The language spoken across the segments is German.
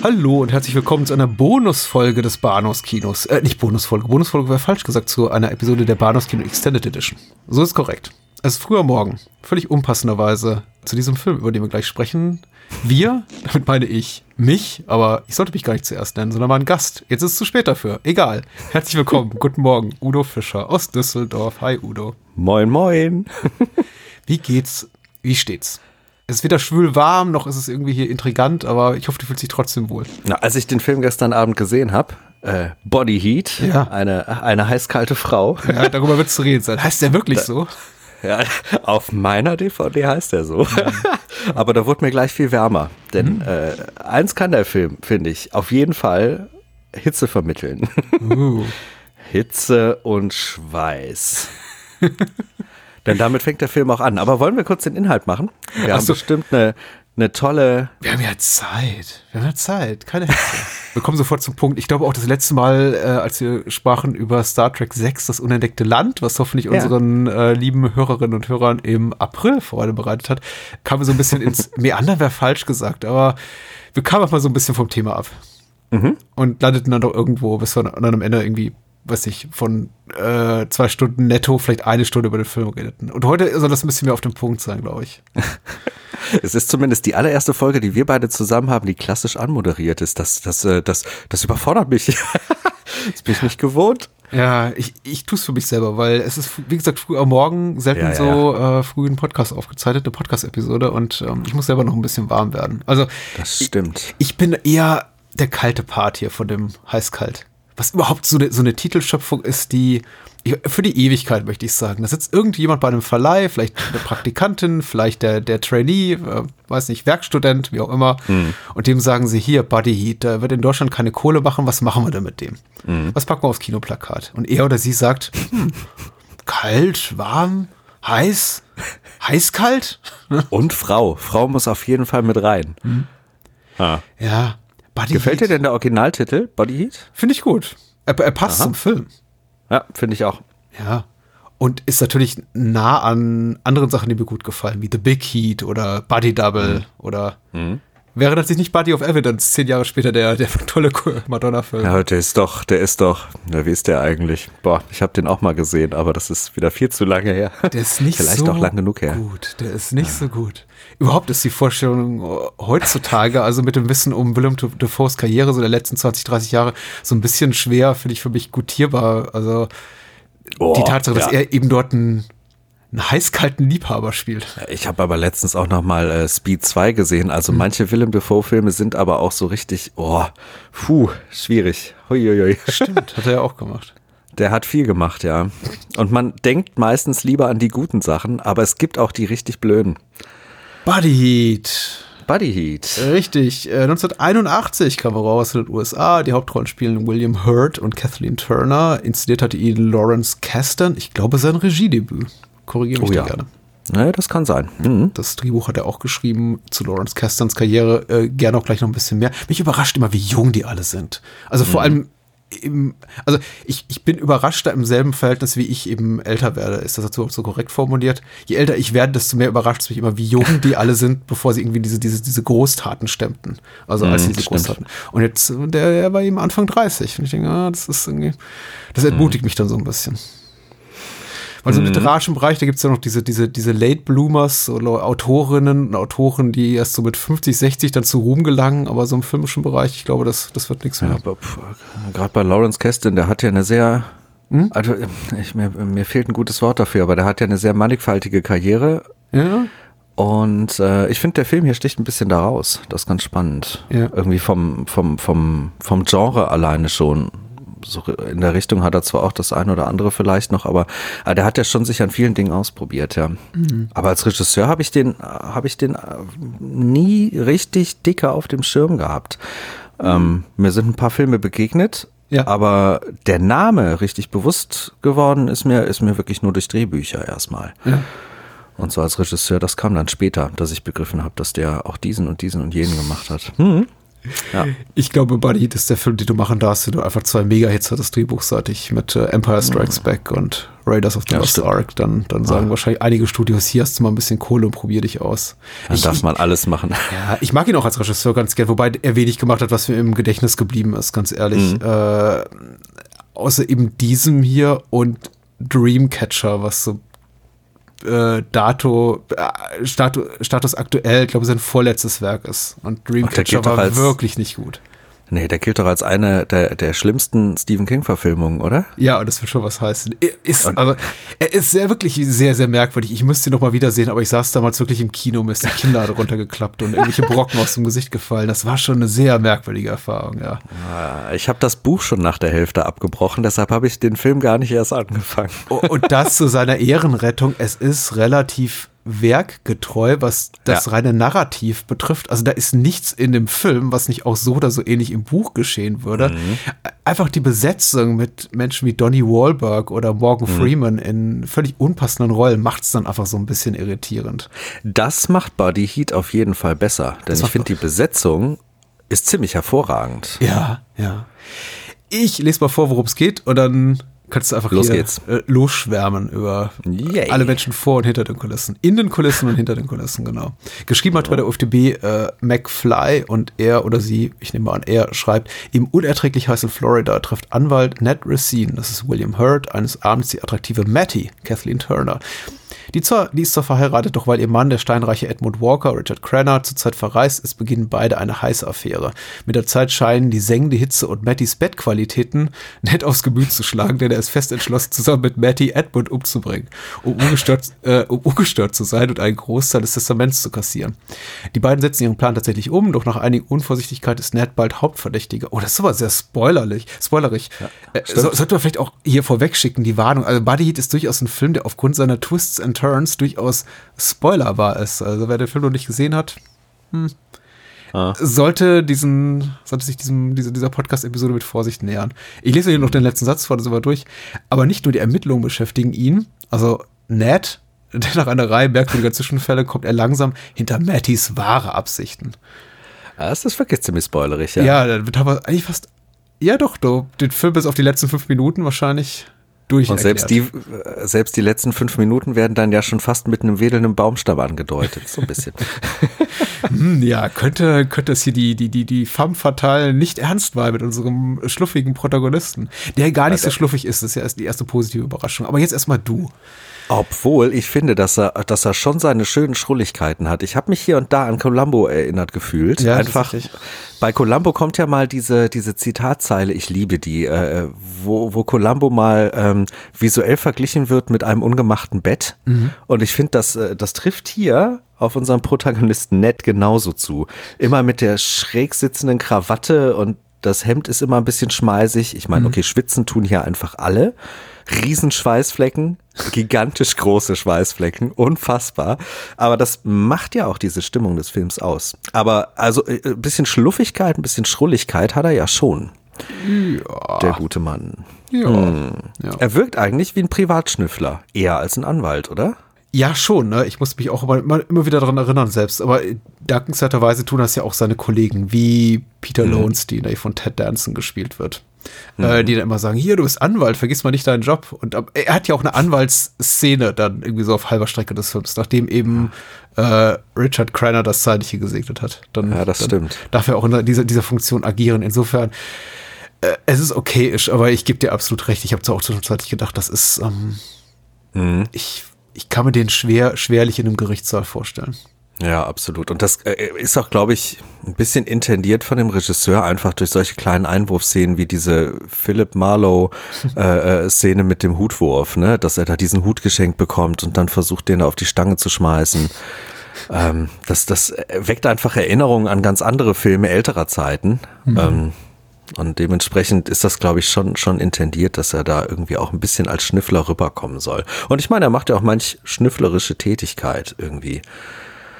Hallo und herzlich willkommen zu einer Bonusfolge des Bahnhofskinos. Äh, nicht Bonusfolge, Bonusfolge wäre falsch gesagt, zu einer Episode der Bahnhofskino Extended Edition. So ist korrekt. Es ist früher Morgen, völlig unpassenderweise zu diesem Film, über den wir gleich sprechen. Wir, damit meine ich mich, aber ich sollte mich gar nicht zuerst nennen, sondern mal einen Gast. Jetzt ist es zu spät dafür. Egal. Herzlich willkommen. Guten Morgen. Udo Fischer aus Düsseldorf. Hi, Udo. Moin, moin. Wie geht's? Wie steht's? Es ist weder schwül warm, noch ist es irgendwie hier intrigant, aber ich hoffe, du fühlst dich trotzdem wohl. Na, als ich den Film gestern Abend gesehen habe, äh, Body Heat, Ja. eine, eine heißkalte Frau. Ja, darüber wird zu reden sein. Heißt der wirklich so? Ja, auf meiner DVD heißt er so. Aber da wurde mir gleich viel wärmer. Denn äh, eins kann der Film, finde ich, auf jeden Fall Hitze vermitteln. Uh. Hitze und Schweiß. Denn damit fängt der Film auch an. Aber wollen wir kurz den Inhalt machen? Wir Ach haben so. bestimmt eine, eine tolle. Wir haben ja Zeit. Wir haben ja Zeit. Keine Hetze. Wir kommen sofort zum Punkt. Ich glaube auch das letzte Mal, äh, als wir sprachen über Star Trek 6, das unentdeckte Land, was hoffentlich Ja. unseren äh, lieben Hörerinnen und Hörern im April Freude bereitet hat, kamen wir so ein bisschen ins Meandern, wäre falsch gesagt, aber wir kamen auch mal so ein bisschen vom Thema ab. Und landeten dann doch irgendwo, bis wir dann am Ende irgendwie, weiß ich, von äh, zwei Stunden netto vielleicht eine Stunde über den Film redeten. Und heute soll das ein bisschen mehr auf dem Punkt sein, glaube ich. Es ist zumindest die allererste Folge, die wir beide zusammen haben, die klassisch anmoderiert ist. Das, das, äh, das, das überfordert mich. das bin ich nicht gewohnt. Ja, ich, ich tue es für mich selber, weil es ist, wie gesagt, früh am Morgen, selten Ja, ja, so Äh, früh ein Podcast aufgezeichnet, eine Podcast-Episode und ähm, ich muss selber noch ein bisschen warm werden. Also Das stimmt. ich bin eher der kalte Part hier von dem Heißkalt. Was überhaupt so eine, so eine Titelschöpfung ist, die für die Ewigkeit möchte ich sagen. Da sitzt irgendjemand bei einem Verleih, vielleicht eine Praktikantin, vielleicht der, der Trainee, äh, weiß nicht, Werkstudent, wie auch immer. Und dem sagen sie, hier, Buddy Heat, da wird in Deutschland keine Kohle machen, was machen wir denn mit dem? Was packen wir aufs Kinoplakat? Und er oder sie sagt, hm, kalt, warm, heiß, heiß-kalt? Und Frau. Frau muss auf jeden Fall mit rein. Ah. Ja, Buddy Gefällt dir Heat. denn der Originaltitel, Body Heat? Finde ich gut. Er, er passt zum Film. Ja, finde ich auch. Ja. Und ist natürlich nah an anderen Sachen, die mir gut gefallen, wie The Big Heat oder Buddy Double oder wäre das nicht Buddy of Evidence, zehn Jahre später der, der tolle Madonna-Film. Ja, der ist doch, der ist doch, na, wie ist der eigentlich? Boah, ich habe den auch mal gesehen, aber das ist wieder viel zu lange her. Der ist nicht Vielleicht so auch lang genug her. gut. Der ist nicht so gut. Überhaupt ist die Vorstellung äh, heutzutage, also mit dem Wissen um Willem Dafoes Karriere so der letzten 20, 30 Jahre, so ein bisschen schwer, finde ich für mich gutierbar. Also Oh, die Tatsache, dass ja. er eben dort einen, einen heißkalten Liebhaber spielt. Ich habe aber letztens auch noch mal äh, Speed 2 gesehen. Also manche Willem Dafoe Filme sind aber auch so richtig, oh, puh, schwierig. Huiuiui. Stimmt, hat er ja auch gemacht. Der hat viel gemacht, ja. Und man denkt meistens lieber an die guten Sachen, aber es gibt auch die richtig blöden. Buddy Heat. Buddy Heat. Richtig. Äh, 1981 kam er raus in den USA. Die Hauptrollen spielen William Hurt und Kathleen Turner. Inszeniert hatte ihn Lawrence Kasdan. Ich glaube, sein Regiedebüt. Korrigiere mich Oh ja. gerne. Naja, das kann sein. Mhm. Das Drehbuch hat er auch geschrieben zu Lawrence Kastans Karriere. Äh, gerne auch gleich noch ein bisschen mehr. Mich überrascht immer, wie jung die alle sind. Also vor allem im, also ich, ich bin überraschter im selben Verhältnis, wie ich eben älter werde. Ist das dazu so korrekt formuliert? Je älter ich werde, desto mehr überrascht es mich immer, wie jung die alle sind, bevor sie irgendwie diese, diese, diese Großtaten stemmten. Also als sie diese stimmt. Großtaten. Und jetzt, der, der war eben Anfang 30. Und ich denke, ah, das ist irgendwie, das entmutigt mich dann so ein bisschen. Weil so im literarischen Bereich, da gibt's ja noch diese, diese, diese Late Bloomers, so Autorinnen und Autoren, die erst so mit 50, 60 dann zu Ruhm gelangen, aber so im filmischen Bereich, ich glaube, das, das wird nichts mehr. Ja, gerade bei Lawrence Kasdan, der hat ja eine sehr, also ich, mir, mir fehlt ein gutes Wort dafür, aber der hat ja eine sehr mannigfaltige Karriere Ja? und äh, ich finde, der Film hier sticht ein bisschen da raus. Das ist ganz spannend. Ja. Irgendwie vom, vom, vom, vom Genre alleine schon. So in der Richtung hat er zwar auch das eine oder andere vielleicht noch, aber, aber der hat ja schon sich an vielen Dingen ausprobiert, ja. Aber als Regisseur habe ich den, habe ich den äh, nie richtig dicker auf dem Schirm gehabt. Ähm, mir sind ein paar Filme begegnet, Ja. aber der Name richtig bewusst geworden ist mir, ist mir wirklich nur durch Drehbücher erstmal. Ja. Und so als Regisseur, das kam dann später, dass ich begriffen habe, dass der auch diesen und diesen und jenen gemacht hat. Hm. Ja. Ich glaube, Buddy Heat ist der Film, den du machen darfst, wenn du einfach zwei Mega-Hits hattest, drehbuchseitig mit äh, Empire Strikes Back und Raiders of the ja, Lost Ark. Dann, dann sagen ah. wahrscheinlich einige Studios, hier hast du mal ein bisschen Kohle und probier dich aus. Dann ich, darf man alles machen. Ja, ich mag ihn auch als Regisseur ganz gern, wobei er wenig gemacht hat, was mir im Gedächtnis geblieben ist, ganz ehrlich. Mhm. Äh, außer eben diesem hier und Dreamcatcher, was so äh, Dato, äh, Status, Status aktuell, ich glaube, sein vorletztes Werk ist. Und Dreamcatcher war wirklich nicht gut. Nee, der gilt doch als eine der, der schlimmsten Stephen King-Verfilmungen, oder? Ja, und das wird schon was heißen. Ist, aber er ist sehr, wirklich sehr, sehr merkwürdig. Ich müsste ihn noch mal wiedersehen, aber ich saß damals wirklich im Kino, mir ist die Kinnlade runtergeklappt und irgendwelche Brocken aus dem Gesicht gefallen. Das war schon eine sehr merkwürdige Erfahrung, ja. Ah, ich habe das Buch schon nach der Hälfte abgebrochen, deshalb habe ich den Film gar nicht erst angefangen. Und das zu seiner Ehrenrettung, es ist relativ werkgetreu, was das ja. reine Narrativ betrifft. Also da ist nichts in dem Film, was nicht auch so oder so ähnlich im Buch geschehen würde. Mhm. Einfach die Besetzung mit Menschen wie Donnie Wahlberg oder Morgan mhm. Freeman in völlig unpassenden Rollen macht es dann einfach so ein bisschen irritierend. Das macht Buddy Heat auf jeden Fall besser, denn das ich finde die Besetzung ist ziemlich hervorragend. Ja, ja. Ich lese mal vor, worum es geht und dann Kannst du einfach Los geht's. Äh, losschwärmen über Yay. alle Menschen vor und hinter den Kulissen. In den Kulissen und hinter den Kulissen, genau. Geschrieben hat bei der UFDB äh, McFly und er oder sie, ich nehme an, er schreibt, im unerträglich heißen Florida trifft Anwalt Ned Racine, das ist William Hurt, eines Abends die attraktive Mattie, Kathleen Turner. Die, zwar, die ist zwar verheiratet, doch weil ihr Mann, der steinreiche Edmund Walker, Richard Cranner, zurzeit verreist ist, beginnen beide eine heiße Affäre. Mit der Zeit scheinen die sengende Hitze und Mattys Bettqualitäten nett aufs Gemüt zu schlagen, denn er ist fest entschlossen, zusammen mit Matty Edmund umzubringen, um ungestört, äh, um ungestört zu sein und einen Großteil des Testaments zu kassieren. Die beiden setzen ihren Plan tatsächlich um, doch nach einiger Unvorsichtigkeit ist Ned bald Hauptverdächtiger. Oh, das ist aber sehr spoilerlich, spoilerig. Ja, äh, so, sollte man vielleicht auch hier vorweg schicken, die Warnung. Also Buddy Heat ist durchaus ein Film, der aufgrund seiner Twists and Turns durchaus spoilerbar ist. Also wer den Film noch nicht gesehen hat, hm, ah. sollte diesen, sollte sich diesem, diese, dieser Podcast-Episode mit Vorsicht nähern. Ich lese hier noch den letzten Satz vor, das wir durch. Aber nicht nur die Ermittlungen beschäftigen ihn, also Ned, der nach einer Reihe merkwürdiger Zwischenfälle kommt er langsam hinter Mattys wahre Absichten. Ja, das ist wirklich ziemlich spoilerig, ja. Ja, da wird aber eigentlich fast, ja doch, du, den Film bis auf die letzten fünf Minuten wahrscheinlich durch. Und selbst die, selbst die letzten fünf Minuten werden dann ja schon fast mit einem wedelnden Baumstamm angedeutet, so ein bisschen. hm, ja, könnte, könnte es hier die, die, die, die femme fatale nicht ernst war mit unserem schluffigen Protagonisten, der gar nicht so schluffig ist. Das ist ja erst die erste positive Überraschung. Aber jetzt erstmal du. Obwohl ich finde, dass er, dass er schon seine schönen Schrulligkeiten hat. Ich habe mich hier und da an Columbo erinnert gefühlt. Ja, Einfach bei Columbo kommt ja mal diese diese Zitatzeile, ich liebe die, äh, wo wo Columbo mal ähm, visuell verglichen wird mit einem ungemachten Bett. Mhm. Und ich finde, das äh, das trifft hier auf unseren Protagonisten Ned genauso zu. Immer mit der schräg sitzenden Krawatte und das Hemd ist immer ein bisschen schmeißig. Ich meine, mhm. okay, schwitzen tun hier einfach alle. Riesenschweißflecken, gigantisch große Schweißflecken, unfassbar. Aber das macht ja auch diese Stimmung des Films aus. Aber also äh, ein bisschen Schluffigkeit, ein bisschen Schrulligkeit hat er ja schon. Ja. Der gute Mann. Ja. Hm. ja. Er wirkt eigentlich wie ein Privatschnüffler, eher als ein Anwalt, oder? Ja, schon. Ne? Ich muss mich auch immer, immer wieder daran erinnern selbst. Aber dankenswerterweise tun das ja auch seine Kollegen, wie Peter mhm. Lowenstein, der von Ted Danson gespielt wird. Mhm. Äh, die dann immer sagen, hier, du bist Anwalt, vergiss mal nicht deinen Job. Und er hat ja auch eine Anwaltsszene dann irgendwie so auf halber Strecke des Films, nachdem eben äh, Richard Cranner das Zeitliche gesegnet hat. Dann, ja, das dann stimmt. Darf er auch in dieser, dieser Funktion agieren. Insofern, äh, es ist okayisch, aber ich gebe dir absolut recht. Ich habe zwar auch zwischenzeitlich gedacht, das ist, ähm, mhm. ich, ich kann mir den schwer, schwerlich in einem Gerichtssaal vorstellen. Ja, absolut. Und das äh, ist auch, glaube ich, ein bisschen intendiert von dem Regisseur, einfach durch solche kleinen Einwurfszenen wie diese Philip Marlowe-Szene äh, mit dem Hutwurf, ne? dass er da diesen Hut geschenkt bekommt und dann versucht, den auf die Stange zu schmeißen. Ähm, das, das weckt einfach Erinnerungen an ganz andere Filme älterer Zeiten. Mhm. Ähm, und dementsprechend ist das, glaube ich, schon, schon intendiert, dass er da irgendwie auch ein bisschen als Schnüffler rüberkommen soll. Und ich meine, er macht ja auch manch schnüfflerische Tätigkeit irgendwie.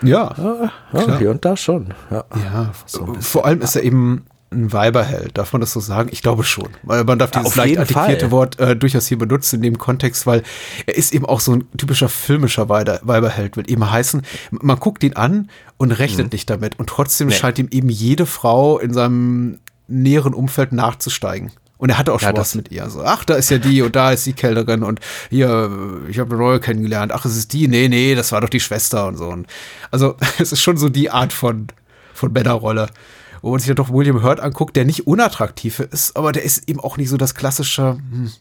Ja, ja, ja hier und da schon. Ja, ja so vor allem ist er eben ein Weiberheld. Darf man das so sagen? Ich glaube schon. Weil man darf Ja, dieses auf leicht artikulierte Fall. Wort äh, durchaus hier benutzen in dem Kontext, weil er ist eben auch so ein typischer filmischer Weiber Weiberheld. Will eben heißen, man guckt ihn an und rechnet nicht damit. Und trotzdem Mhm. Nee. scheint ihm eben jede Frau in seinem näheren Umfeld nachzusteigen. Und er hatte auch Ja, Spaß mit ihr. So, ach, da ist ja die und da ist die Kellnerin und hier, ich habe eine neue kennengelernt. Ach, es ist die? Nee, nee, das war doch die Schwester und so. Und also, es ist schon so die Art von, von Männerrolle. Wo man sich dann doch William Hurt anguckt, der nicht unattraktiv ist, aber der ist eben auch nicht so das klassische. Hm.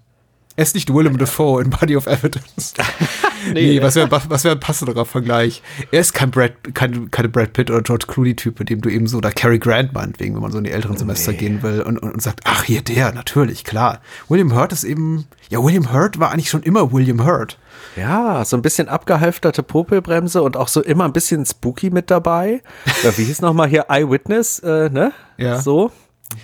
Er ist nicht Willem Dafoe in Body of Evidence. nee, was wäre was wär ein passenderer Vergleich? Er ist kein Brad, kein, keine Brad Pitt oder George Clooney-Typ, mit dem du eben so, oder Cary Grant meinetwegen, wenn man so in die älteren Semester gehen will und, und, und sagt, ach, hier der, natürlich, klar. William Hurt ist eben, ja, William Hurt war eigentlich schon immer William Hurt. Ja, so ein bisschen abgehalfterte Popelbremse und auch so immer ein bisschen spooky mit dabei. Ja, wie hieß nochmal hier Eyewitness, äh, ne? Ja. So.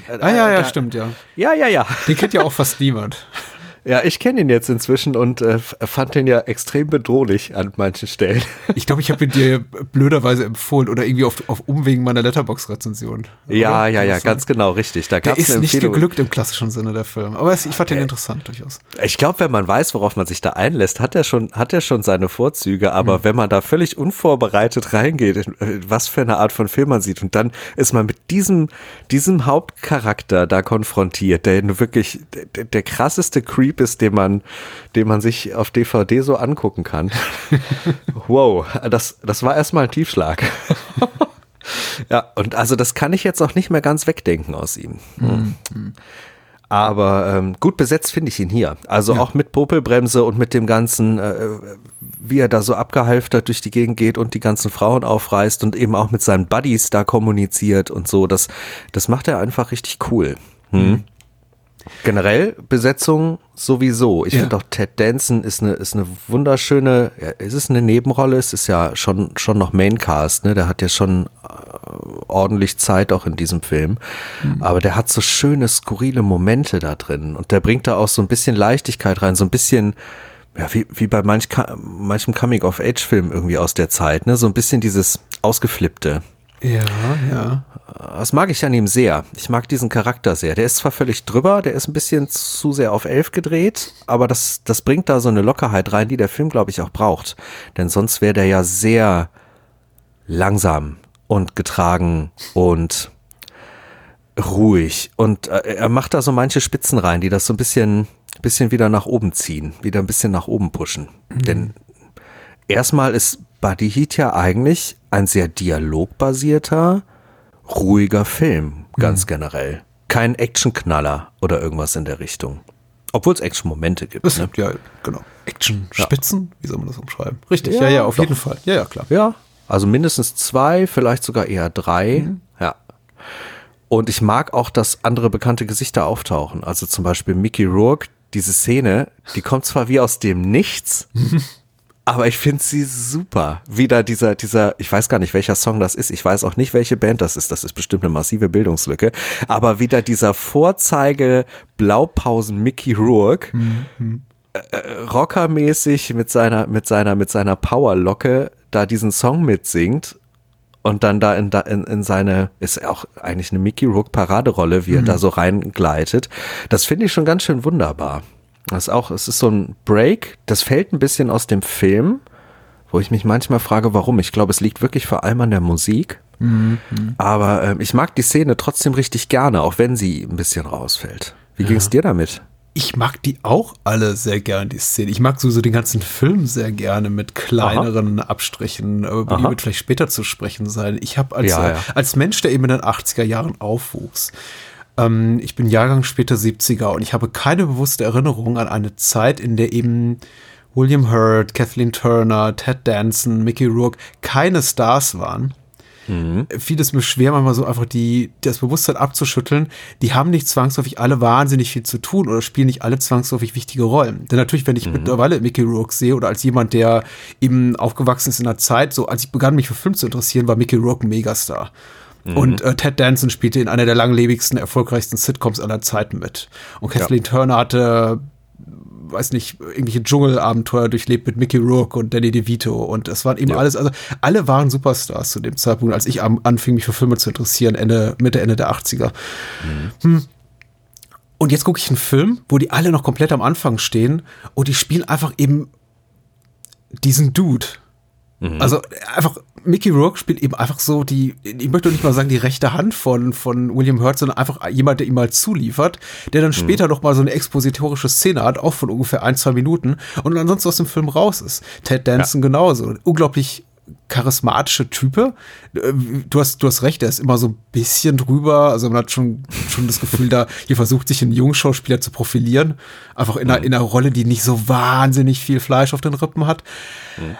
Ah, ja, ja, da- stimmt, ja. Ja, ja, ja. Den kennt ja auch fast niemand. Ja, ich kenne ihn jetzt inzwischen und äh, fand den ja extrem bedrohlich an manchen Stellen. Ich glaube, ich habe ihn dir blöderweise empfohlen oder irgendwie auf, auf Umwegen meiner Letterbox-Rezension. Ja, ja, ja, sein? ganz genau, richtig. Da Der ist nicht geglückt im klassischen Sinne der Film. Aber es, ich fand den interessant durchaus. Ich glaube, wenn man weiß, worauf man sich da einlässt, hat er schon, hat er schon seine Vorzüge. Aber Mhm. wenn man da völlig unvorbereitet reingeht, in, äh, was für eine Art von Film man sieht, und dann ist man mit diesem, diesem Hauptcharakter da konfrontiert, der wirklich der, der krasseste Creep ist, den man, den man sich auf DVD so angucken kann. wow, das, das war erstmal ein Tiefschlag. ja, und also das kann ich jetzt auch nicht mehr ganz wegdenken aus ihm. Aber ähm, gut besetzt finde ich ihn hier. Also auch mit Popelbremse und mit dem ganzen, äh, wie er da so abgehalftert durch die Gegend geht und die ganzen Frauen aufreißt und eben auch mit seinen Buddies da kommuniziert und so. Das, das macht er einfach richtig cool. Hm. Generell Besetzung sowieso. Ich Ja. finde auch Ted Danson ist eine, ist eine wunderschöne, ja, es ist eine Nebenrolle, es ist ja schon, schon noch Maincast, ne? Der hat ja schon äh, ordentlich Zeit auch in diesem Film. Aber der hat so schöne, skurrile Momente da drin. Und der bringt da auch so ein bisschen Leichtigkeit rein, so ein bisschen, ja, wie, wie bei manch, manchem Coming-of-Age-Film irgendwie aus der Zeit, ne? So ein bisschen dieses Ausgeflippte. Ja, ja. Das mag ich an ihm sehr. Ich mag diesen Charakter sehr. Der ist zwar völlig drüber, der ist ein bisschen zu sehr auf elf gedreht, aber das, das bringt da so eine Lockerheit rein, die der Film, glaube ich, auch braucht. Denn sonst wäre der ja sehr langsam und getragen und ruhig. Und äh, er macht da so manche Spitzen rein, die das so ein bisschen, bisschen wieder nach oben ziehen, wieder ein bisschen nach oben pushen. Denn erstmal ist Buddy Heat ja eigentlich ein sehr dialogbasierter, ruhiger Film, ganz generell. Kein Actionknaller oder irgendwas in der Richtung. Obwohl es Action-Momente gibt. Das Ne? sind ja, genau. Action-Spitzen, wie soll man das umschreiben? Richtig, ja, Ja, ja, auf doch. jeden Fall. Ja, ja, klar. Ja, also mindestens zwei, vielleicht sogar eher drei. Ja. Und ich mag auch, dass andere bekannte Gesichter auftauchen. Also zum Beispiel Mickey Rourke, diese Szene, die kommt zwar wie aus dem Nichts, aber ich finde sie super. Wieder dieser, dieser, ich weiß gar nicht, welcher Song das ist. Ich weiß auch nicht, welche Band das ist. Das ist bestimmt eine massive Bildungslücke. Aber wieder dieser Vorzeige Blaupausen Mickey Rourke, äh, rockermäßig mit seiner, mit seiner, mit seiner Powerlocke da diesen Song mitsingt und dann da in, da in, in seine, ist auch eigentlich eine Mickey Rourke Paraderolle, wie er da so reingleitet. Das finde ich schon ganz schön wunderbar. Das ist auch, es ist so ein Break, das fällt ein bisschen aus dem Film, wo ich mich manchmal frage, warum. Ich glaube, es liegt wirklich vor allem an der Musik. Aber ähm, ich mag die Szene trotzdem richtig gerne, auch wenn sie ein bisschen rausfällt. Wie ging es dir damit? Ich mag die auch alle sehr gern, die Szene. Ich mag sowieso den ganzen Film sehr gerne mit kleineren Abstrichen, über die Aha. wird vielleicht später zu sprechen sein. Ich habe als, Ja, äh, ja. als Mensch, der eben in den 80er Jahren aufwuchs, ähm, ich bin Jahrgang später 70er und ich habe keine bewusste Erinnerung an eine Zeit, in der eben William Hurt, Kathleen Turner, Ted Danson, Mickey Rourke keine Stars waren fiel es mir schwer, manchmal so einfach die, das Bewusstsein abzuschütteln. Die haben nicht zwangsläufig alle wahnsinnig viel zu tun oder spielen nicht alle zwangsläufig wichtige Rollen. Denn natürlich, wenn ich mittlerweile Mickey Rourke sehe oder als jemand, der eben aufgewachsen ist in einer Zeit, so als ich begann, mich für Film zu interessieren, war Mickey Rourke ein Megastar. Und äh, Ted Danson spielte in einer der langlebigsten, erfolgreichsten Sitcoms aller Zeiten mit. Und Kathleen Turner hatte weiß nicht, irgendwelche Dschungelabenteuer durchlebt mit Mickey Rourke und Danny DeVito und es waren eben ja. alles, also alle waren Superstars zu dem Zeitpunkt, als ich anfing, mich für Filme zu interessieren, Ende, Mitte, Ende der 80er. Mhm. Hm. Und jetzt gucke ich einen Film, wo die alle noch komplett am Anfang stehen und die spielen einfach eben diesen Dude. Mhm. Also einfach, Mickey Rourke spielt eben einfach so die, ich möchte nicht mal sagen die rechte Hand von, von William Hurt, sondern einfach jemand, der ihm mal zuliefert, der dann mhm. später noch mal so eine expositorische Szene hat, auch von ungefähr ein, zwei Minuten und ansonsten aus dem Film raus ist. Ted Danson ja. genauso. Unglaublich charismatische Type. Äh, du hast, du hast recht, er ist immer so ein bisschen drüber. Also man hat schon, schon das Gefühl, da hier versucht sich ein Jungschauspieler zu profilieren. Einfach in, einer, mhm. in einer Rolle, die nicht so wahnsinnig viel Fleisch auf den Rippen hat. Mhm.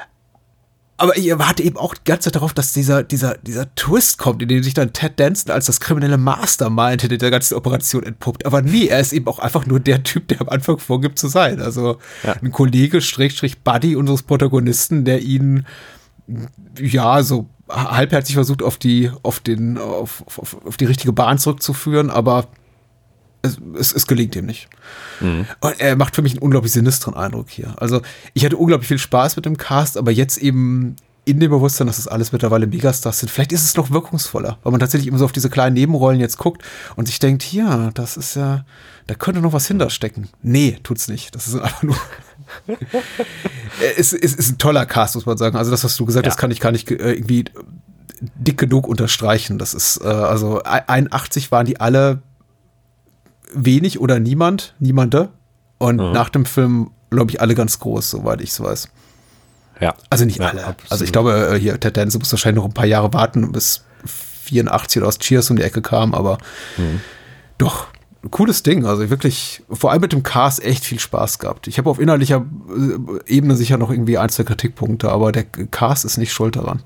Aber ich warte eben auch die ganze Zeit darauf, dass dieser, dieser, dieser Twist kommt, in dem sich dann Ted Danson als das kriminelle Mastermind hinter der ganzen Operation entpuppt. Aber nee, er ist eben auch einfach nur der Typ, der am Anfang vorgibt zu sein. Also ja. ein Kollege, Schrägstrich Buddy unseres Protagonisten, der ihn ja, so halbherzig versucht, auf die, auf den, auf, auf, auf die richtige Bahn zurückzuführen, aber es, es, es gelingt ihm nicht. Mhm. Und er macht für mich einen unglaublich sinistren Eindruck hier. Also, ich hatte unglaublich viel Spaß mit dem Cast, aber jetzt eben in dem Bewusstsein, dass es alles mittlerweile Megastars sind. Vielleicht ist es noch wirkungsvoller, weil man tatsächlich immer so auf diese kleinen Nebenrollen jetzt guckt und sich denkt, hier, das ist ja, da könnte noch was hinterstecken. Nee, tut's nicht. Das ist einfach nur. es, es ist ein toller Cast, muss man sagen. Also das, was du gesagt hast, kann ich gar nicht äh, irgendwie dick genug unterstreichen. Das ist, äh, also 81 waren die alle wenig oder niemand, niemande. Und mhm. nach dem Film, glaube ich, alle ganz groß, soweit ich es weiß. Ja. Also nicht ja, alle. Absolut. Also ich glaube, äh, hier, Ted Danson muss wahrscheinlich noch ein paar Jahre warten, bis 84 oder aus Cheers um die Ecke kam, aber mhm. doch, cooles Ding. Also wirklich, vor allem mit dem Cast echt viel Spaß gehabt. Ich habe auf inhaltlicher äh, Ebene sicher noch irgendwie ein, zwei Kritikpunkte, aber der Cast ist nicht schuld daran.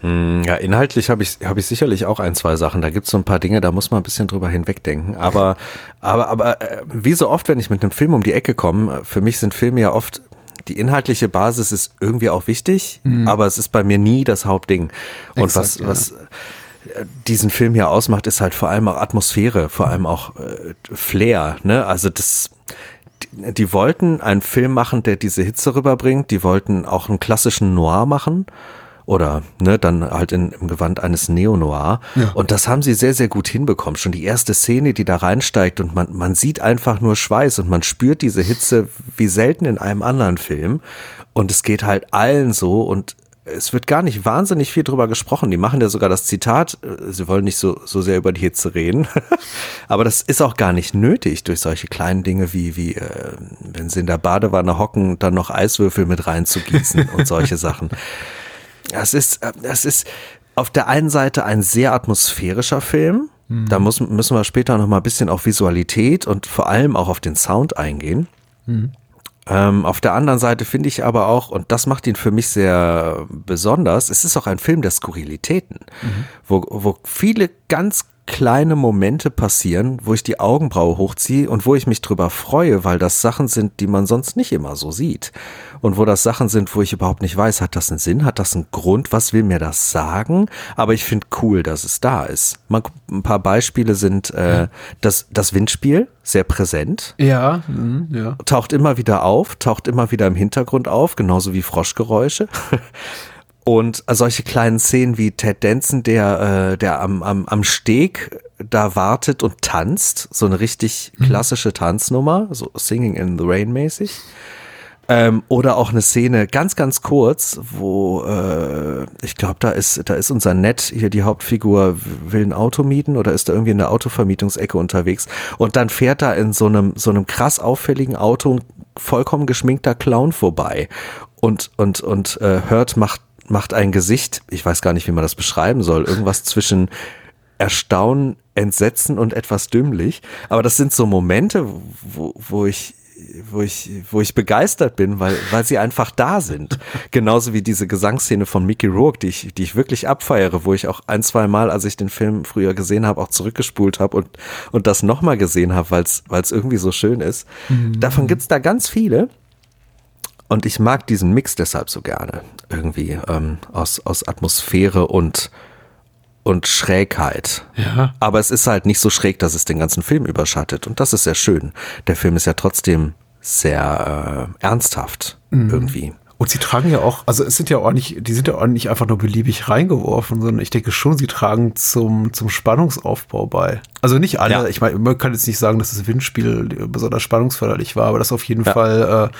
Hm, ja, inhaltlich habe ich, hab ich sicherlich auch ein, zwei Sachen. Da gibt es so ein paar Dinge, da muss man ein bisschen drüber hinwegdenken. Aber, aber, aber äh, wie so oft, wenn ich mit einem Film um die Ecke komme, für mich sind Filme ja oft die inhaltliche Basis ist irgendwie auch wichtig, mhm. aber es ist bei mir nie das Hauptding. Und Exakt, was, ja. was äh, diesen Film hier ausmacht, ist halt vor allem auch Atmosphäre, vor allem auch äh, Flair. Ne? Also das, die, die wollten einen Film machen, der diese Hitze rüberbringt. Die wollten auch einen klassischen Noir machen oder ne, dann halt in, im Gewand eines Neo-Noir. Ja. Und das haben sie sehr, sehr gut hinbekommen. Schon die erste Szene, die da reinsteigt und man, man sieht einfach nur Schweiß und man spürt diese Hitze wie selten in einem anderen Film. Und es geht halt allen so und es wird gar nicht wahnsinnig viel drüber gesprochen. Die machen ja sogar das Zitat, äh, sie wollen nicht so, so sehr über die Hitze reden. Aber das ist auch gar nicht nötig durch solche kleinen Dinge wie, wie äh, wenn sie in der Badewanne hocken, dann noch Eiswürfel mit reinzugießen und solche Sachen. Es ist, es ist auf der einen Seite ein sehr atmosphärischer Film. Mhm. Da muss, müssen wir später noch mal ein bisschen auf Visualität und vor allem auch auf den Sound eingehen. Mhm. Ähm, auf der anderen Seite finde ich aber auch, und das macht ihn für mich sehr besonders, es ist auch ein Film der Skurrilitäten, mhm. wo, wo viele ganz kleine Momente passieren, wo ich die Augenbraue hochziehe und wo ich mich drüber freue, weil das Sachen sind, die man sonst nicht immer so sieht. Und wo das Sachen sind, wo ich überhaupt nicht weiß, hat das einen Sinn, hat das einen Grund, was will mir das sagen? Aber ich finde cool, dass es da ist. Mal, ein paar Beispiele sind äh, das, das Windspiel, sehr präsent. Ja, mh, ja. Taucht immer wieder auf, taucht immer wieder im Hintergrund auf, genauso wie Froschgeräusche. Und solche kleinen Szenen wie Ted Danson, der, äh, der am, am, am Steg da wartet und tanzt, so eine richtig mhm. klassische Tanznummer, so Singing in the Rain mäßig. Ähm, oder auch eine Szene ganz, ganz kurz, wo äh, ich glaube, da ist, da ist unser Nett, hier die Hauptfigur, will ein Auto mieten oder ist da irgendwie in der Autovermietungsecke unterwegs und dann fährt da in so einem, so einem krass auffälligen Auto ein vollkommen geschminkter Clown vorbei und, und, und äh, hört, macht macht ein Gesicht, ich weiß gar nicht, wie man das beschreiben soll, irgendwas zwischen Erstaunen, Entsetzen und etwas dümmlich. Aber das sind so Momente, wo, wo ich wo ich, wo ich begeistert bin, weil, weil sie einfach da sind. Genauso wie diese Gesangsszene von Mickey Rourke, die ich, die ich wirklich abfeiere, wo ich auch ein, zwei Mal, als ich den Film früher gesehen habe, auch zurückgespult habe und, und das nochmal gesehen habe, weil es irgendwie so schön ist. Mhm. Davon gibt's da ganz viele. Und ich mag diesen Mix deshalb so gerne. Irgendwie ähm, aus, aus Atmosphäre und, und Schrägheit. Ja. Aber es ist halt nicht so schräg, dass es den ganzen Film überschattet. Und das ist sehr schön. Der Film ist ja trotzdem sehr äh, ernsthaft mhm. irgendwie. Und sie tragen ja auch, also es sind ja auch nicht, die sind ja auch nicht einfach nur beliebig reingeworfen, sondern ich denke schon, sie tragen zum, zum Spannungsaufbau bei. Also nicht alle, ja. ich meine, man kann jetzt nicht sagen, dass das Windspiel besonders spannungsförderlich war, aber das auf jeden ja. Fall äh,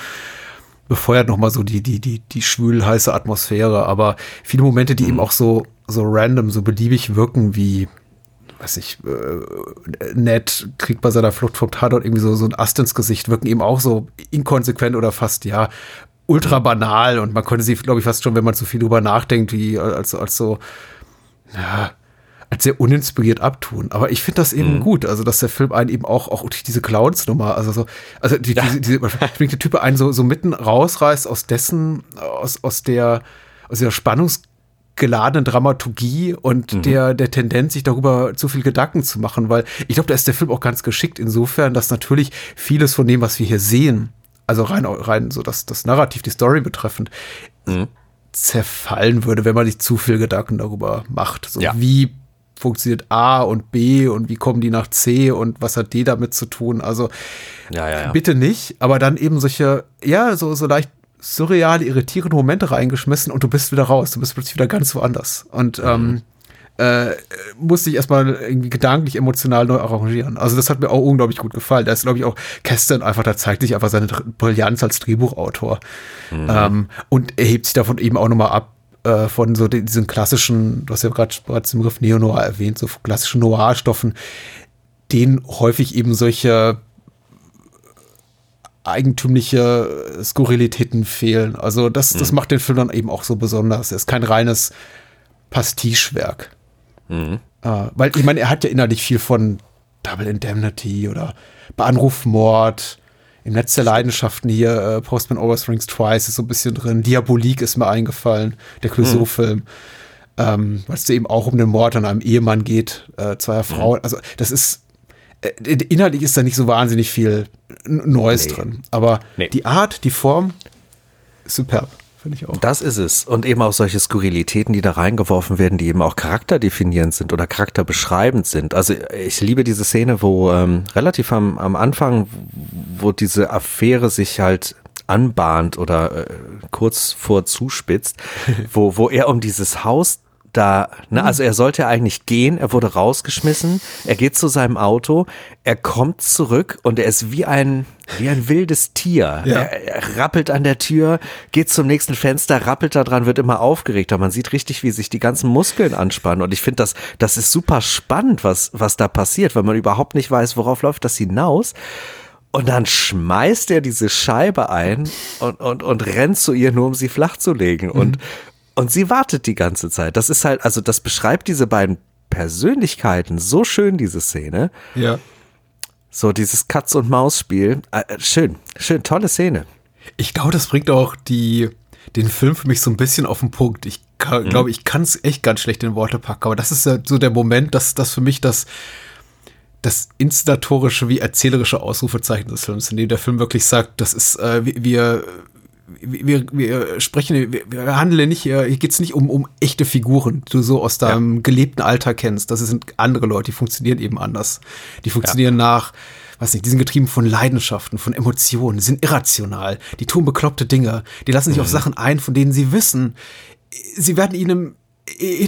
befeuert nochmal so die, die, die, die schwül heiße Atmosphäre. Aber viele Momente, die mhm. eben auch so, so random, so beliebig wirken, wie weiß ich, äh, Ned kriegt bei seiner Flucht vom Tatort irgendwie so, so ein Ast ins Gesicht, wirken eben auch so inkonsequent oder fast, ja, ultra banal und man könnte sie, glaube ich, fast schon, wenn man zu viel drüber nachdenkt, wie als, als so, ja, als sehr uninspiriert abtun. Aber ich finde das eben mhm. gut, also dass der Film einen eben auch, auch durch diese Clowns-Nummer, also so, also die, ja. diese, diese, bringt der Typ einen so, so mitten rausreißt aus dessen, aus, aus der, aus der spannungsgeladenen Dramaturgie und mhm. der, der Tendenz, sich darüber zu viel Gedanken zu machen, weil ich glaube, da ist der Film auch ganz geschickt insofern, dass natürlich vieles von dem, was wir hier sehen, also rein, rein so das, das Narrativ, die Story betreffend, mhm. zerfallen würde, wenn man sich zu viel Gedanken darüber macht. So ja. wie funktioniert A und B und wie kommen die nach C und was hat D damit zu tun? Also ja, ja, ja. bitte nicht, aber dann eben solche, ja, so, so leicht surreale, irritierende Momente reingeschmissen und du bist wieder raus. Du bist plötzlich wieder ganz woanders. Und mhm. ähm, äh, musste ich erstmal irgendwie gedanklich, emotional neu arrangieren. Also das hat mir auch unglaublich gut gefallen. Da ist, glaube ich, auch Kästern einfach, da zeigt sich einfach seine Brillanz als Drehbuchautor. Mhm. Ähm, und er hebt sich davon eben auch nochmal ab, äh, von so diesen klassischen, du hast ja gerade bereits den Begriff Neo-Noir erwähnt, so klassischen Noir-Stoffen, denen häufig eben solche eigentümliche Skurrilitäten fehlen. Also das, das mhm. macht den Film dann eben auch so besonders. Er ist kein reines Pastiche-Werk. Mhm. Äh, weil ich meine, er hat ja innerlich viel von Double Indemnity oder Bahnrufmord, im Netz der Leidenschaften hier, äh, Postman Always Rings Twice ist so ein bisschen drin, Diabolik ist mir eingefallen, der Clouseau-Film. Mhm. Ähm, weil es eben auch um den Mord an einem Ehemann geht, äh, zweier mhm. Frauen. Mhm. Also das ist, äh, inhaltlich ist da nicht so wahnsinnig viel Neues nee. drin. Aber nee. die Art, die Form, superb. Finde ich auch. Das ist es. Und eben auch solche Skurrilitäten, die da reingeworfen werden, die eben auch charakterdefinierend sind oder charakterbeschreibend sind. Also ich liebe diese Szene, wo ähm, relativ am, am Anfang, wo diese Affäre sich halt anbahnt oder äh, kurz vor zuspitzt, wo, wo er um dieses Haus da, ne, also er sollte eigentlich gehen, er wurde rausgeschmissen, er geht zu seinem Auto, er kommt zurück und er ist wie ein, wie ein wildes Tier. Ja. Er, er, rappelt an der Tür, geht zum nächsten Fenster, rappelt da dran, wird immer aufgeregter. Man sieht richtig, wie sich die ganzen Muskeln anspannen und ich finde das, das ist super spannend, was, was da passiert, weil man überhaupt nicht weiß, worauf läuft das hinaus. Und dann schmeißt er diese Scheibe ein und, und, und rennt zu ihr, nur um sie flach zu legen. Mhm. Und, sie wartet die ganze Zeit. Das ist halt, also das beschreibt diese beiden Persönlichkeiten so schön, diese Szene. Ja. So dieses Katz- und Maus-Spiel. Äh, äh, schön, schön, tolle Szene. Ich glaube, das bringt auch die, den Film für mich so ein bisschen auf den Punkt. Ich mhm. glaube, ich kann es echt ganz schlecht in Worte packen, aber das ist ja so der Moment, dass das für mich das, das inszenatorische wie erzählerische Ausrufezeichen des Films, in dem der Film wirklich sagt, das ist, äh, wir, wir, wir sprechen, wir, wir handeln nicht hier, hier geht es nicht um, um echte Figuren, die du so aus deinem ja. gelebten Alter kennst. Das sind andere Leute, die funktionieren eben anders. Die funktionieren ja. nach, weiß nicht, die sind getrieben von Leidenschaften, von Emotionen, die sind irrational, die tun bekloppte Dinge, die lassen sich mhm. auf Sachen ein, von denen sie wissen, sie werden ihnen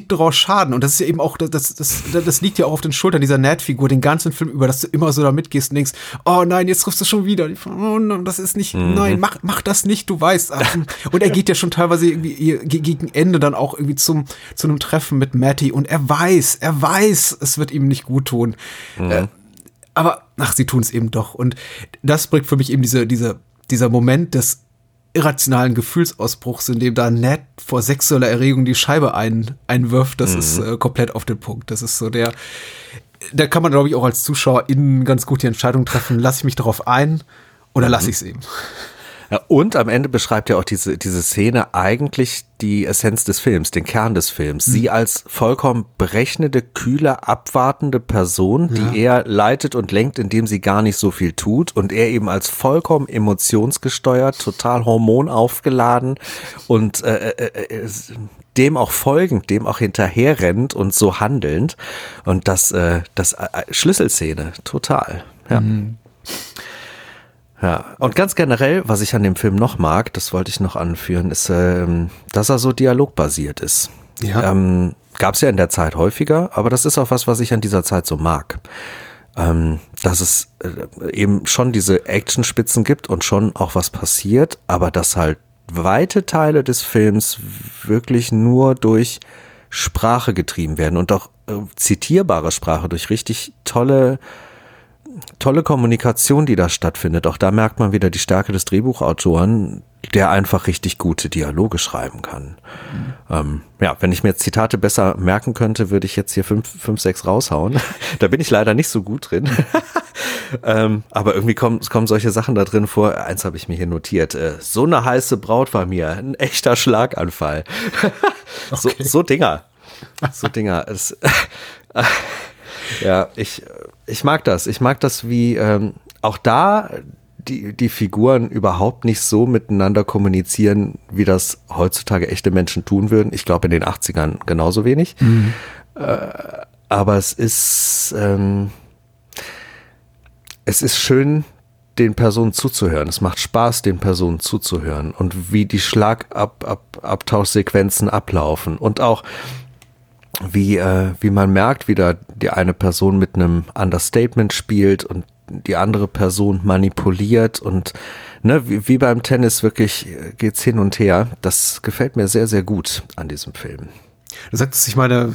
daraus schaden. Und das ist ja eben auch, das, das, das, das liegt ja auch auf den Schultern dieser Ned-Figur den ganzen Film über, dass du immer so da mitgehst und denkst, oh nein, jetzt rufst du schon wieder. Oh, das ist nicht, mhm. nein, mach, mach das nicht, du weißt. Und er geht ja schon teilweise irgendwie gegen Ende dann auch irgendwie zum, zu einem Treffen mit Matty und er weiß, er weiß, es wird ihm nicht gut tun. Mhm. Äh, aber, ach, sie tun es eben doch. Und das bringt für mich eben diese, diese, dieser Moment des irrationalen Gefühlsausbruchs, in dem da Ned vor sexueller Erregung die Scheibe ein, einwirft, das mhm. ist äh, komplett auf den Punkt. Das ist so der, da kann man, glaube ich, auch als Zuschauer innen ganz gut die Entscheidung treffen, lasse ich mich darauf ein oder lasse ich es eben. Und am Ende beschreibt ja auch diese, diese Szene eigentlich die Essenz des Films, den Kern des Films. Mhm. Sie als vollkommen berechnende, kühle, abwartende Person, die ja. er leitet und lenkt, indem sie gar nicht so viel tut und er eben als vollkommen emotionsgesteuert, total hormonaufgeladen und äh, äh, äh, dem auch folgend, dem auch hinterherrennt und so handelnd. Und das, äh, das äh, Schlüsselszene, total. Ja. Mhm. Ja, und ganz generell, was ich an dem Film noch mag, das wollte ich noch anführen, ist, ähm, dass er so dialogbasiert ist. Ja. Ähm, Gab es ja in der Zeit häufiger, aber das ist auch was, was ich an dieser Zeit so mag. Ähm, dass es äh, eben schon diese Actionspitzen gibt und schon auch was passiert, aber dass halt weite Teile des Films wirklich nur durch Sprache getrieben werden und auch äh, zitierbare Sprache durch richtig tolle tolle Kommunikation, die da stattfindet. Auch da merkt man wieder die Stärke des Drehbuchautoren, der einfach richtig gute Dialoge schreiben kann. Mhm. Ähm, ja, wenn ich mir Zitate besser merken könnte, würde ich jetzt hier fünf, fünf sechs raushauen. da bin ich leider nicht so gut drin. ähm, aber irgendwie kommen, kommen solche Sachen da drin vor. Eins habe ich mir hier notiert. Äh, so eine heiße Braut war mir. Ein echter Schlaganfall. so, okay. so Dinger. So Dinger. Es, ja, ich, ich mag das. Ich mag das, wie ähm, auch da die, die Figuren überhaupt nicht so miteinander kommunizieren, wie das heutzutage echte Menschen tun würden. Ich glaube in den 80ern genauso wenig. Mhm. Äh, aber es ist, ähm, es ist schön, den Personen zuzuhören. Es macht Spaß, den Personen zuzuhören und wie die Schlagabtauschsequenzen ablaufen und auch wie, äh, wie man merkt, wie da die eine Person mit einem Understatement spielt und die andere Person manipuliert und ne, wie, wie beim Tennis wirklich äh, geht's hin und her. Das gefällt mir sehr, sehr gut an diesem Film. Du sagtest, ich meine,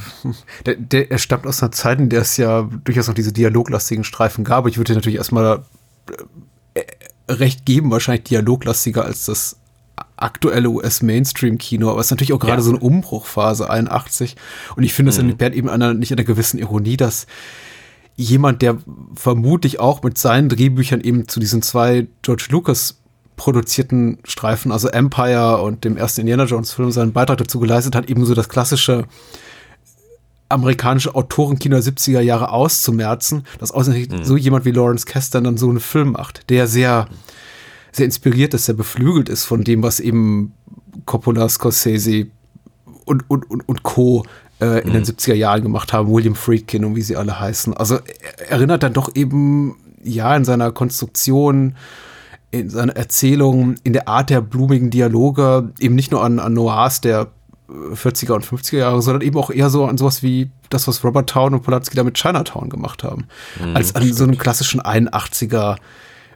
der, der, er stammt aus einer Zeit, in der es ja durchaus noch diese dialoglastigen Streifen gab. Ich würde natürlich erstmal äh, recht geben, wahrscheinlich dialoglastiger als das aktuelle US-Mainstream-Kino, aber es ist natürlich auch gerade ja. so eine Umbruchphase, 81. Und ich finde es mhm. entbehrt eben einer, nicht einer gewissen Ironie, dass jemand, der vermutlich auch mit seinen Drehbüchern eben zu diesen zwei George Lucas produzierten Streifen, also Empire und dem ersten Indiana Jones Film, seinen Beitrag dazu geleistet hat, eben so das klassische amerikanische Autorenkino der 70er Jahre auszumerzen, dass außerdem mhm. so jemand wie Lawrence Kester dann so einen Film macht, der sehr, sehr inspiriert ist, sehr beflügelt ist von dem, was eben Coppola, Scorsese und, und, und, und Co. Äh, in mhm. den 70er Jahren gemacht haben, William Friedkin und wie sie alle heißen. Also erinnert dann doch eben, ja, in seiner Konstruktion, in seiner Erzählung, in der Art der blumigen Dialoge, eben nicht nur an, an Noirs der 40er und 50er Jahre, sondern eben auch eher so an sowas wie das, was Robert Town und Polanski da mit Chinatown gemacht haben. Mhm, als an so einem klassischen 81er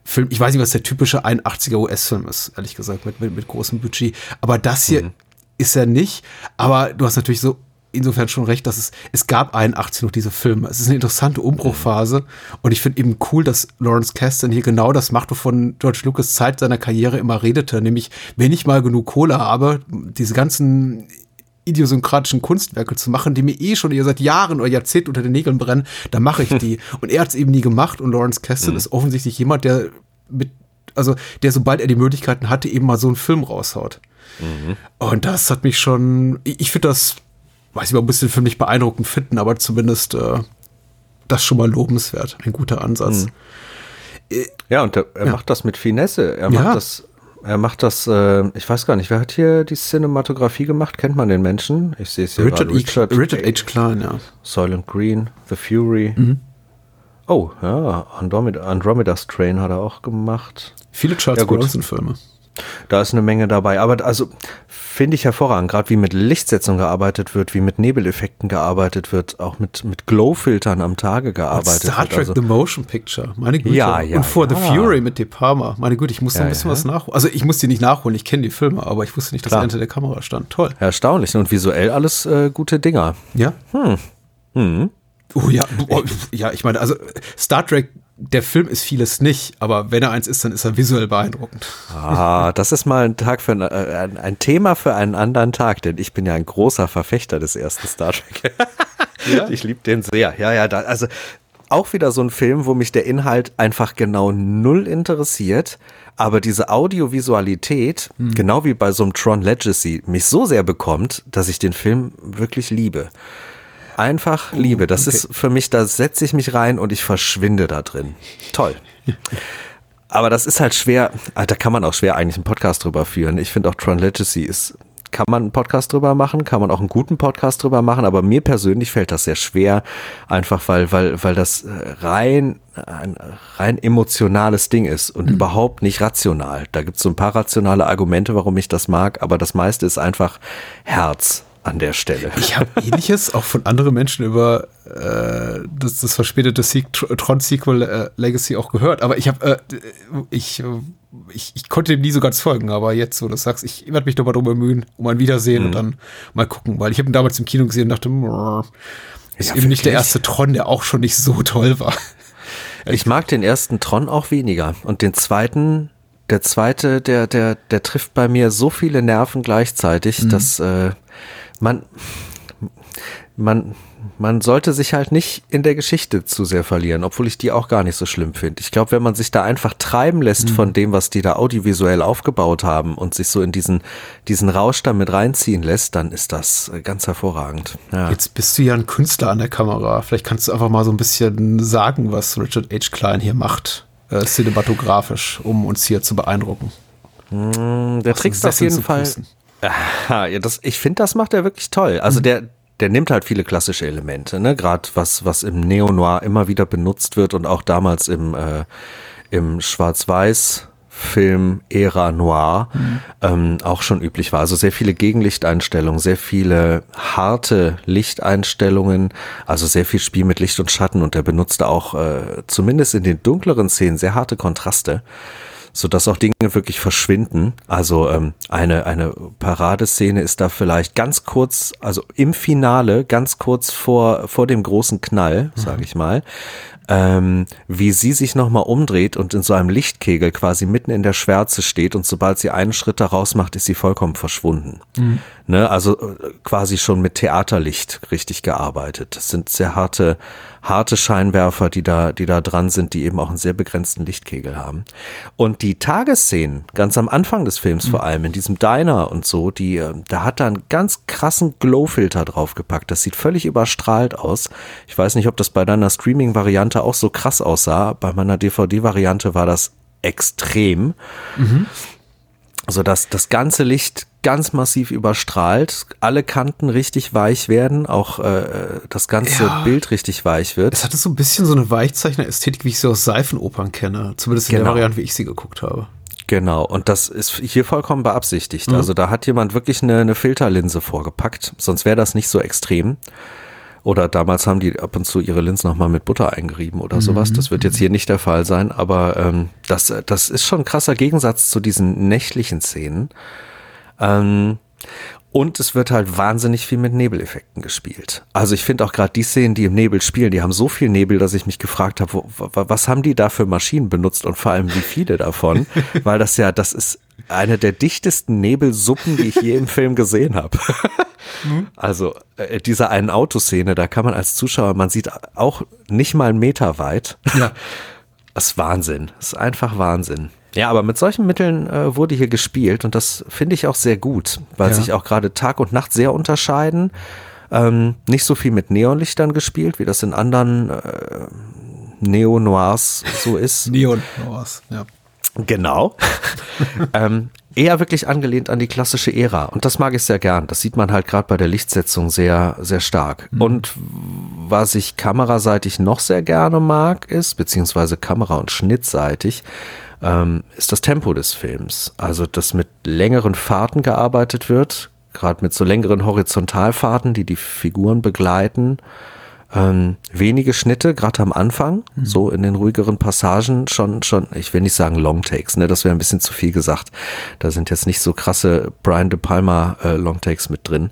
Film. Ich weiß nicht, was der typische 81er US-Film ist, ehrlich gesagt, mit, mit, mit großem Budget. Aber das hier mhm. ist er nicht. Aber du hast natürlich so insofern schon recht, dass es, es gab 81 noch diese Filme. Es ist eine interessante Umbruchphase und ich finde eben cool, dass Lawrence Kasten hier genau das macht, wovon George Lucas Zeit seiner Karriere immer redete, nämlich wenn ich mal genug Kohle habe, diese ganzen idiosynkratischen Kunstwerke zu machen, die mir eh schon seit Jahren oder Jahrzehnten unter den Nägeln brennen, dann mache ich die. und er hat es eben nie gemacht und Lawrence Kasten mhm. ist offensichtlich jemand, der mit, also der sobald er die Möglichkeiten hatte, eben mal so einen Film raushaut. Mhm. Und das hat mich schon, ich, ich finde das weiß ich mal, ein bisschen für mich beeindruckend finden, aber zumindest äh, das schon mal lobenswert. Ein guter Ansatz. Mhm. Ja, und er, er ja. macht das mit Finesse. Er macht ja. das, er macht das, äh, ich weiß gar nicht, wer hat hier die Cinematografie gemacht? Kennt man den Menschen? Ich sehe es hier Richard, Richard, Richard H. Klein, ja. Soylent Green, The Fury. Mhm. Oh, ja, Andromeda, Andromeda's Train hat er auch gemacht. Viele Charles ja, Bronson-Filme. Da ist eine Menge dabei. Aber also finde ich hervorragend, gerade wie mit Lichtsetzung gearbeitet wird, wie mit Nebeleffekten gearbeitet wird, auch mit, mit Glow-Filtern am Tage gearbeitet Star wird. Trek also, The Motion Picture, meine Güte. Ja, ja, Und For ja. the Fury mit De Palma, meine Güte, ich muss ja, ein bisschen ja. was nachholen. Also ich muss die nicht nachholen, ich kenne die Filme, aber ich wusste nicht, dass er hinter der Kamera stand. Toll. Erstaunlich und visuell alles äh, gute Dinger. Ja. Hm. Hm. Oh ja, oh, ja, ich meine, also Star Trek der Film ist vieles nicht, aber wenn er eins ist, dann ist er visuell beeindruckend. Ah, das ist mal ein Tag für ein, äh, ein Thema für einen anderen Tag, denn ich bin ja ein großer Verfechter des ersten Star Trek. Ja? Ich liebe den sehr. Ja, ja, da, also auch wieder so ein Film, wo mich der Inhalt einfach genau null interessiert, aber diese Audiovisualität, hm. genau wie bei so einem Tron Legacy, mich so sehr bekommt, dass ich den Film wirklich liebe einfach liebe. Das okay. ist für mich, da setze ich mich rein und ich verschwinde da drin. Toll. Aber das ist halt schwer, ah, da kann man auch schwer eigentlich einen Podcast drüber führen. Ich finde auch Tron Legacy ist kann man einen Podcast drüber machen, kann man auch einen guten Podcast drüber machen, aber mir persönlich fällt das sehr schwer, einfach weil, weil, weil das äh, rein, ein rein emotionales Ding ist und mhm. überhaupt nicht rational. Da gibt es so ein paar rationale Argumente, warum ich das mag, aber das meiste ist einfach Herz an der Stelle. Ich habe ähnliches auch von anderen Menschen über äh, das, das verspätete Tron-Sequel äh, Legacy auch gehört, aber ich habe äh, ich, ich, ich konnte dem nie so ganz folgen, aber jetzt, wo du sagst, ich werde mich doch mal drum bemühen, um ein Wiedersehen mhm. und dann mal gucken, weil ich habe ihn damals im Kino gesehen und dachte, ist ja, eben nicht der erste Tron, der auch schon nicht so toll war. Ich mag den ersten Tron auch weniger und den zweiten der zweite, der, der, der trifft bei mir so viele Nerven gleichzeitig, mhm. dass äh, man, man, man sollte sich halt nicht in der Geschichte zu sehr verlieren, obwohl ich die auch gar nicht so schlimm finde. Ich glaube, wenn man sich da einfach treiben lässt mhm. von dem, was die da audiovisuell aufgebaut haben und sich so in diesen, diesen Rausch da mit reinziehen lässt, dann ist das äh, ganz hervorragend. Ja. Jetzt bist du ja ein Künstler an der Kamera. Vielleicht kannst du einfach mal so ein bisschen sagen, was Richard H. Klein hier macht, äh, cinematografisch, um uns hier zu beeindrucken. Mm, der trickst auf jeden Fall. Pusten. Aha, ja, das, ich finde, das macht er wirklich toll. Also mhm. der, der nimmt halt viele klassische Elemente, ne? Gerade was, was im Neo-Noir immer wieder benutzt wird und auch damals im, äh, im Schwarz-Weiß Film Ära Noir mhm. ähm, auch schon üblich war. Also sehr viele Gegenlichteinstellungen, sehr viele harte Lichteinstellungen, also sehr viel Spiel mit Licht und Schatten und er benutzte auch äh, zumindest in den dunkleren Szenen sehr harte Kontraste so dass auch Dinge wirklich verschwinden. Also ähm, eine, eine Paradeszene ist da vielleicht ganz kurz, also im Finale, ganz kurz vor, vor dem großen Knall, sage mhm. ich mal, ähm, wie sie sich nochmal umdreht und in so einem Lichtkegel quasi mitten in der Schwärze steht und sobald sie einen Schritt daraus macht, ist sie vollkommen verschwunden. Mhm. Ne, also äh, quasi schon mit Theaterlicht richtig gearbeitet. Das sind sehr harte, harte Scheinwerfer, die da, die da dran sind, die eben auch einen sehr begrenzten Lichtkegel haben. Und die Tagesszenen, ganz am Anfang des Films mhm. vor allem, in diesem Diner und so, die, äh, da hat er einen ganz krassen Glowfilter draufgepackt. Das sieht völlig überstrahlt aus. Ich weiß nicht, ob das bei deiner Streaming-Variante auch so krass aussah. Bei meiner DVD-Variante war das extrem. Mhm. Also dass das ganze Licht ganz massiv überstrahlt, alle Kanten richtig weich werden, auch äh, das ganze ja, Bild richtig weich wird. Es hatte so ein bisschen so eine Weichzeichner-Ästhetik, wie ich sie aus Seifenopern kenne, zumindest in genau. der Variante, wie ich sie geguckt habe. Genau, und das ist hier vollkommen beabsichtigt. Mhm. Also da hat jemand wirklich eine, eine Filterlinse vorgepackt, sonst wäre das nicht so extrem. Oder damals haben die ab und zu ihre Linsen nochmal mit Butter eingerieben oder mhm. sowas. Das wird jetzt hier nicht der Fall sein, aber ähm, das, das ist schon ein krasser Gegensatz zu diesen nächtlichen Szenen. Ähm, und es wird halt wahnsinnig viel mit Nebeleffekten gespielt. Also ich finde auch gerade die Szenen, die im Nebel spielen, die haben so viel Nebel, dass ich mich gefragt habe, was haben die da für Maschinen benutzt und vor allem wie viele davon? Weil das ja, das ist eine der dichtesten Nebelsuppen, die ich je im Film gesehen habe. Mhm. Also äh, dieser einen Autoszene, da kann man als Zuschauer, man sieht auch nicht mal einen Meter weit. Ja. Das ist Wahnsinn. Das ist einfach Wahnsinn. Ja, aber mit solchen Mitteln äh, wurde hier gespielt und das finde ich auch sehr gut, weil ja. sich auch gerade Tag und Nacht sehr unterscheiden. Ähm, nicht so viel mit Neonlichtern gespielt, wie das in anderen äh, Neo-Noirs so ist. Neo-Noirs, ja. Genau. ähm, eher wirklich angelehnt an die klassische Ära. Und das mag ich sehr gern. Das sieht man halt gerade bei der Lichtsetzung sehr, sehr stark. Mhm. Und was ich kameraseitig noch sehr gerne mag, ist, beziehungsweise kamera- und schnittseitig, ähm, ist das Tempo des Films. Also, dass mit längeren Fahrten gearbeitet wird, gerade mit so längeren Horizontalfahrten, die die Figuren begleiten ähm, wenige Schnitte, gerade am Anfang, mhm. so in den ruhigeren Passagen schon, schon, ich will nicht sagen Longtakes, ne, das wäre ein bisschen zu viel gesagt. Da sind jetzt nicht so krasse Brian De Palma äh, Longtakes mit drin,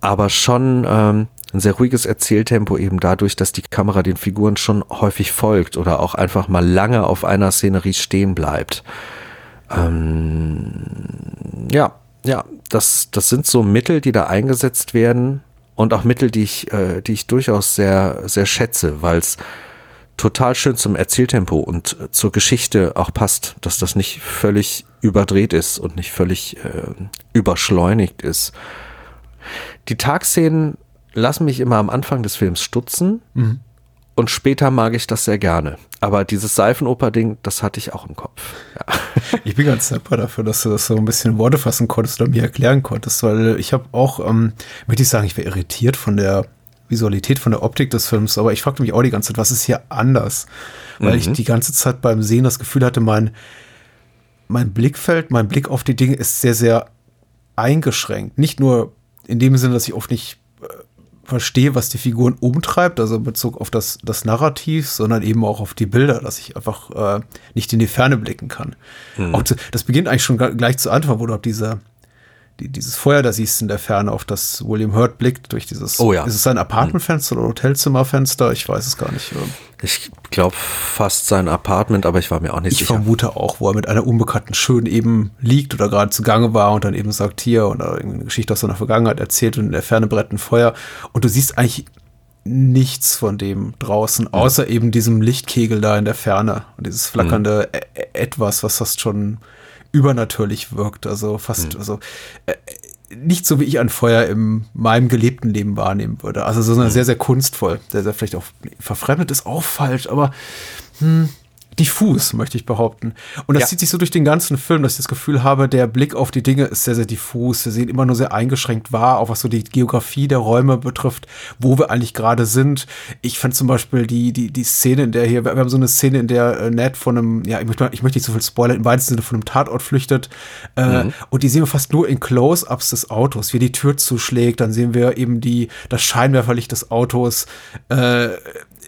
aber schon ähm, ein sehr ruhiges Erzähltempo eben dadurch, dass die Kamera den Figuren schon häufig folgt oder auch einfach mal lange auf einer Szenerie stehen bleibt. Ähm, ja, ja, das, das sind so Mittel, die da eingesetzt werden, und auch Mittel, die ich, äh, die ich durchaus sehr, sehr schätze, weil es total schön zum Erzähltempo und zur Geschichte auch passt, dass das nicht völlig überdreht ist und nicht völlig äh, überschleunigt ist. Die Tagszenen lassen mich immer am Anfang des Films stutzen. Mhm. und später mag ich das sehr gerne. Aber dieses Seifenoper-Ding, das hatte ich auch im Kopf. Ja. Ich bin ganz dankbar dafür, dass du das so ein bisschen in Worte fassen konntest oder mir erklären konntest, weil ich habe auch, ähm, möchte ich sagen, ich wäre irritiert von der Visualität, von der Optik des Films, aber ich fragte mich auch die ganze Zeit, was ist hier anders? Weil mhm. ich die ganze Zeit beim Sehen das Gefühl hatte, mein, mein Blickfeld, mein Blick auf die Dinge ist sehr, sehr eingeschränkt. Nicht nur in dem Sinne, dass ich oft nicht verstehe, was die Figuren umtreibt, also in Bezug auf das, das Narrativ, sondern eben auch auf die Bilder, dass ich einfach äh, nicht in die Ferne blicken kann. Mhm. Auch zu, das beginnt eigentlich schon gleich zu Anfang, wo du diese die, dieses Feuer da siehst in der Ferne, auf das William Hurt blickt durch dieses. Oh ja. Ist es sein Apartmentfenster oder Hotelzimmerfenster? Ich weiß es gar nicht. Ich glaube fast sein Apartment, aber ich war mir auch nicht ich sicher. Ich vermute auch, wo er mit einer Unbekannten schön eben liegt oder gerade zugange war und dann eben sagt hier oder eine Geschichte aus seiner Vergangenheit erzählt und in der Ferne brennt ein Feuer und du siehst eigentlich nichts von dem draußen, außer eben diesem Lichtkegel da in der Ferne und dieses flackernde mhm. Etwas, was fast schon übernatürlich wirkt. Also fast, mhm. also äh, nicht so wie ich ein Feuer in meinem gelebten Leben wahrnehmen würde. Also so mhm. sehr, sehr kunstvoll. Sehr, sehr vielleicht auch verfremdet ist auch falsch, aber hm, diffus, möchte ich behaupten. Und das ja. zieht sich so durch den ganzen Film, dass ich das Gefühl habe, der Blick auf die Dinge ist sehr, sehr diffus. Wir sehen immer nur sehr eingeschränkt wahr, auch was so die Geografie der Räume betrifft, wo wir eigentlich gerade sind. Ich fand zum Beispiel die, die, die Szene, in der hier, wir haben so eine Szene, in der äh, Ned von einem, ja, ich möchte, ich möchte nicht so viel spoilern, im weitesten Sinne von einem Tatort flüchtet. Äh, mhm. Und die sehen wir fast nur in Close-Ups des Autos, wie die Tür zuschlägt. Dann sehen wir eben die, das Scheinwerferlicht des Autos. Äh,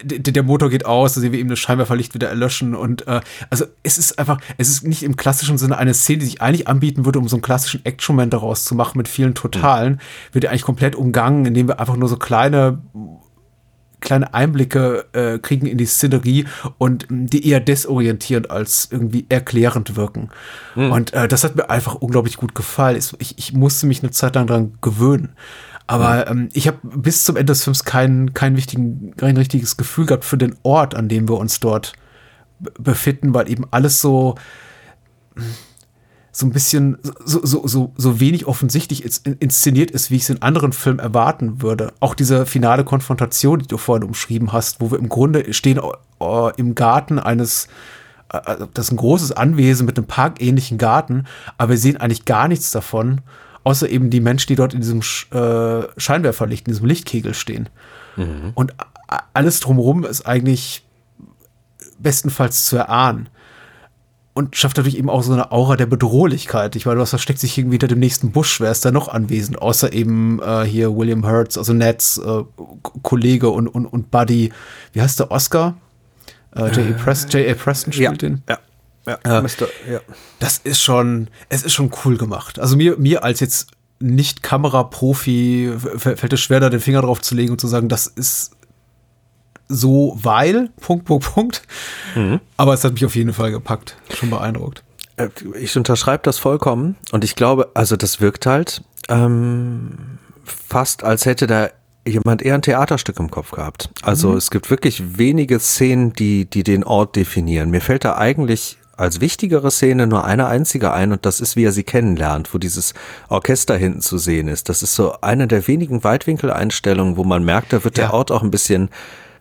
der Motor geht aus, da sehen wir eben das Scheinwerferlicht wieder erlöschen und äh, also es ist einfach, es ist nicht im klassischen Sinne eine Szene, die sich eigentlich anbieten würde, um so einen klassischen Action-Moment daraus zu machen mit vielen Totalen, mhm. wird ja eigentlich komplett umgangen, indem wir einfach nur so kleine kleine Einblicke äh, kriegen in die Szenerie und die eher desorientierend als irgendwie erklärend wirken. Mhm. Und äh, das hat mir einfach unglaublich gut gefallen. Ich, ich musste mich eine Zeit lang dran gewöhnen. Aber ähm, ich habe bis zum Ende des Films kein, kein, wichtigen, kein richtiges Gefühl gehabt für den Ort, an dem wir uns dort befinden, weil eben alles so so ein bisschen so, so, so, so wenig offensichtlich inszeniert ist, wie ich es in anderen Filmen erwarten würde. Auch diese finale Konfrontation, die du vorhin umschrieben hast, wo wir im Grunde stehen uh, im Garten eines uh, das ist ein großes Anwesen mit einem parkähnlichen Garten, aber wir sehen eigentlich gar nichts davon Außer eben die Menschen, die dort in diesem äh, Scheinwerferlicht, in diesem Lichtkegel stehen. Mhm. Und alles drumherum ist eigentlich bestenfalls zu erahnen. Und schafft dadurch eben auch so eine Aura der Bedrohlichkeit. Ich meine, was versteckt sich irgendwie hinter dem nächsten Busch? Wer ist da noch anwesend? Außer eben äh, hier William Hurts, also Neds äh, Kollege und, und, und Buddy. Wie heißt der? Oscar? Äh, J.A. Preston, Preston spielt ja, den. Ja. Ja, äh, Mister, ja. Das ist schon, es ist schon cool gemacht. Also mir, mir als jetzt nicht Kameraprofi fällt es schwer, da den Finger drauf zu legen und zu sagen, das ist so, weil, Punkt, Punkt, Punkt. Mhm. Aber es hat mich auf jeden Fall gepackt. Schon beeindruckt. Äh, ich unterschreibe das vollkommen und ich glaube, also das wirkt halt ähm, fast, als hätte da jemand eher ein Theaterstück im Kopf gehabt. Also mhm. es gibt wirklich wenige Szenen, die, die den Ort definieren. Mir fällt da eigentlich als wichtigere Szene nur eine einzige ein und das ist, wie er sie kennenlernt, wo dieses Orchester hinten zu sehen ist. Das ist so eine der wenigen Weitwinkeleinstellungen, wo man merkt, da wird ja. der Ort auch ein bisschen,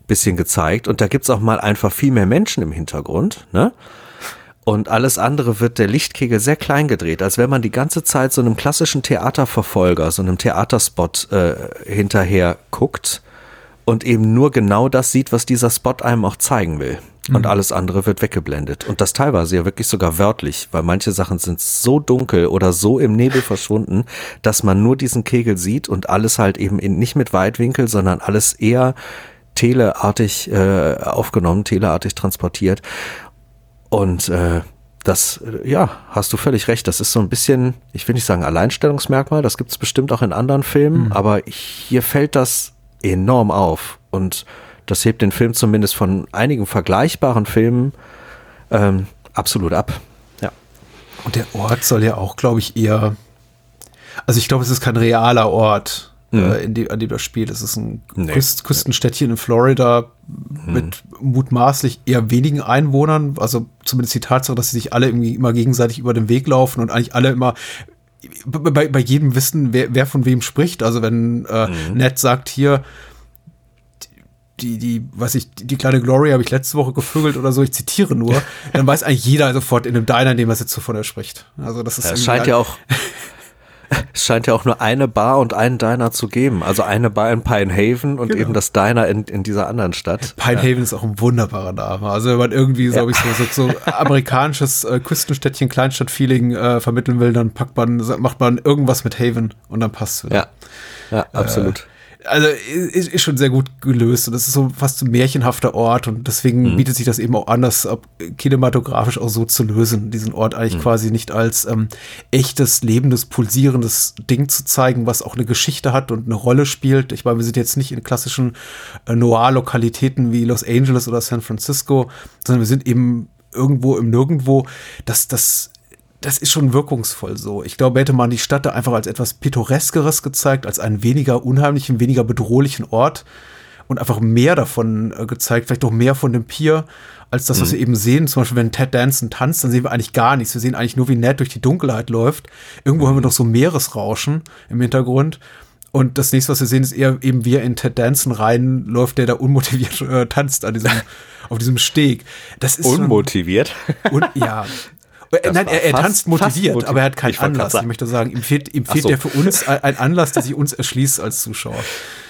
bisschen gezeigt und da gibt's auch mal einfach viel mehr Menschen im Hintergrund, ne? Und alles andere wird der Lichtkegel sehr klein gedreht, als wenn man die ganze Zeit so einem klassischen Theaterverfolger, so einem Theaterspot äh, hinterher guckt und eben nur genau das sieht, was dieser Spot einem auch zeigen will und mhm. alles andere wird weggeblendet. Und das teilweise ja wirklich sogar wörtlich, weil manche Sachen sind so dunkel oder so im Nebel verschwunden, dass man nur diesen Kegel sieht und alles halt eben in, nicht mit Weitwinkel, sondern alles eher teleartig äh, aufgenommen, teleartig transportiert. Und äh, das, äh, ja, hast du völlig recht. Das ist so ein bisschen, ich will nicht sagen Alleinstellungsmerkmal, das gibt es bestimmt auch in anderen Filmen, mhm. aber hier fällt das enorm auf. Und das hebt den Film zumindest von einigen vergleichbaren Filmen ähm, absolut ab. Ja. Und der Ort soll ja auch, glaube ich, eher. Also ich glaube, es ist kein realer Ort, mhm. äh, in dem, an dem das spielt. Es ist ein nee. Küst, Küstenstädtchen in Florida mhm. mit mutmaßlich eher wenigen Einwohnern. Also zumindest die Tatsache, dass sie sich alle irgendwie immer gegenseitig über den Weg laufen und eigentlich alle immer bei, bei jedem wissen, wer, wer von wem spricht. Also wenn äh, mhm. Ned sagt hier, die, die, was ich, die kleine Glory habe ich letzte Woche gevögelt oder so, ich zitiere nur, dann weiß eigentlich jeder sofort in einem Diner, in dem er jetzt wovon er spricht. Also das ist. Es scheint ja auch, es scheint ja auch nur eine Bar und einen Diner zu geben. Also eine Bar in Pinehaven und genau. eben das Diner in, in dieser anderen Stadt. Pinehaven ja. ist auch ein wunderbarer Name. Also wenn man irgendwie, ja. ich, so, so, so amerikanisches äh, Küstenstädtchen, Kleinstadt-Feeling äh, vermitteln will, dann packt man, macht man irgendwas mit Haven und dann passt es. Ja, ja, absolut. Äh, also ist, ist schon sehr gut gelöst und das ist so fast ein märchenhafter Ort und deswegen mhm. bietet sich das eben auch an, das kinematografisch auch so zu lösen, diesen Ort eigentlich mhm. quasi nicht als ähm, echtes, lebendes, pulsierendes Ding zu zeigen, was auch eine Geschichte hat und eine Rolle spielt. Ich meine, wir sind jetzt nicht in klassischen äh, Noir-Lokalitäten wie Los Angeles oder San Francisco, sondern wir sind eben irgendwo im Nirgendwo. Das, das das ist schon wirkungsvoll so. Ich glaube, hätte man die Stadt da einfach als etwas Pittoreskeres gezeigt, als einen weniger unheimlichen, weniger bedrohlichen Ort und einfach mehr davon äh, gezeigt, vielleicht auch mehr von dem Pier, als das, was mhm. wir eben sehen. Zum Beispiel, wenn Ted Danson tanzt, dann sehen wir eigentlich gar nichts. Wir sehen eigentlich nur, wie Ned durch die Dunkelheit läuft. Irgendwo mhm. haben wir noch so Meeresrauschen im Hintergrund. Und das nächste, was wir sehen, ist eher eben, wie er in Ted Danson reinläuft, der da unmotiviert äh, tanzt an diesem, auf diesem Steg. Das ist unmotiviert. Schon, und, ja, äh, nein, er, er fast, tanzt motiviert, motiv aber er hat keinen ich Anlass. Ich möchte sagen, ihm fehlt, ihm fehlt so. ja für uns ein Anlass, der sich uns erschließt als Zuschauer.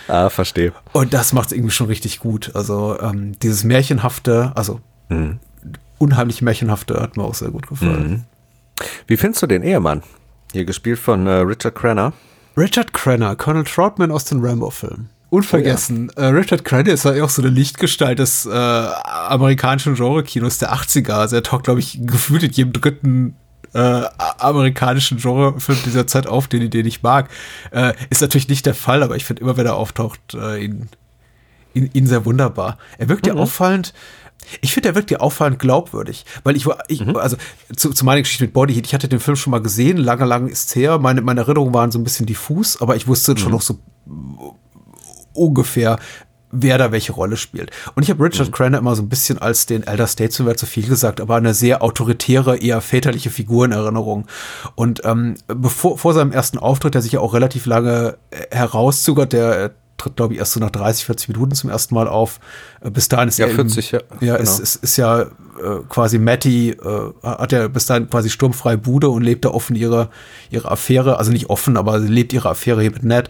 Ah, verstehe. Und das macht es irgendwie schon richtig gut. Also ähm, dieses Märchenhafte, also mhm. unheimlich Märchenhafte hat mir auch sehr gut gefallen. Mhm. Wie findest du den Ehemann? Hier gespielt von äh, Richard Crenner. Richard Crenner, Colonel Troutman aus den Rambo-Filmen. Unvergessen. Oh, ja. äh, Richard Crenna ist ja auch so eine Lichtgestalt des äh, amerikanischen Genre-Kinos der 80er. Also er taucht, glaube ich, gefühlt in jedem dritten äh, amerikanischen Genrefilm dieser Zeit auf, den, den ich mag. Äh, ist natürlich nicht der Fall, aber ich finde immer, wenn er auftaucht, äh, ihn, ihn, ihn sehr wunderbar. Er wirkt mhm. ja auffallend. Ich finde, er wirkt ja auffallend glaubwürdig, weil ich, ich mhm. also zu, zu meiner Geschichte mit Bodyheat, ich hatte den Film schon mal gesehen, lange, lange ist es her. Meine, meine Erinnerungen waren so ein bisschen diffus, aber ich wusste mhm. schon noch so ungefähr wer da welche Rolle spielt. Und ich habe Richard mhm. Crenna immer so ein bisschen als den Elder Statesman, wäre zu viel gesagt, aber eine sehr autoritäre, eher väterliche Figur in Erinnerung. Und ähm, bevor vor seinem ersten Auftritt, der sich ja auch relativ lange äh, herauszögert, der tritt, glaube ich, erst so nach 30, 40 Minuten zum ersten Mal auf. Äh, bis dahin ist ja, er 40, ja. Ja, genau. ist, ist, ist ja äh, quasi Matty, äh, hat ja bis dahin quasi sturmfreie Bude und lebt da offen ihre, ihre Affäre, also nicht offen, aber sie lebt ihre Affäre hier mit Ned.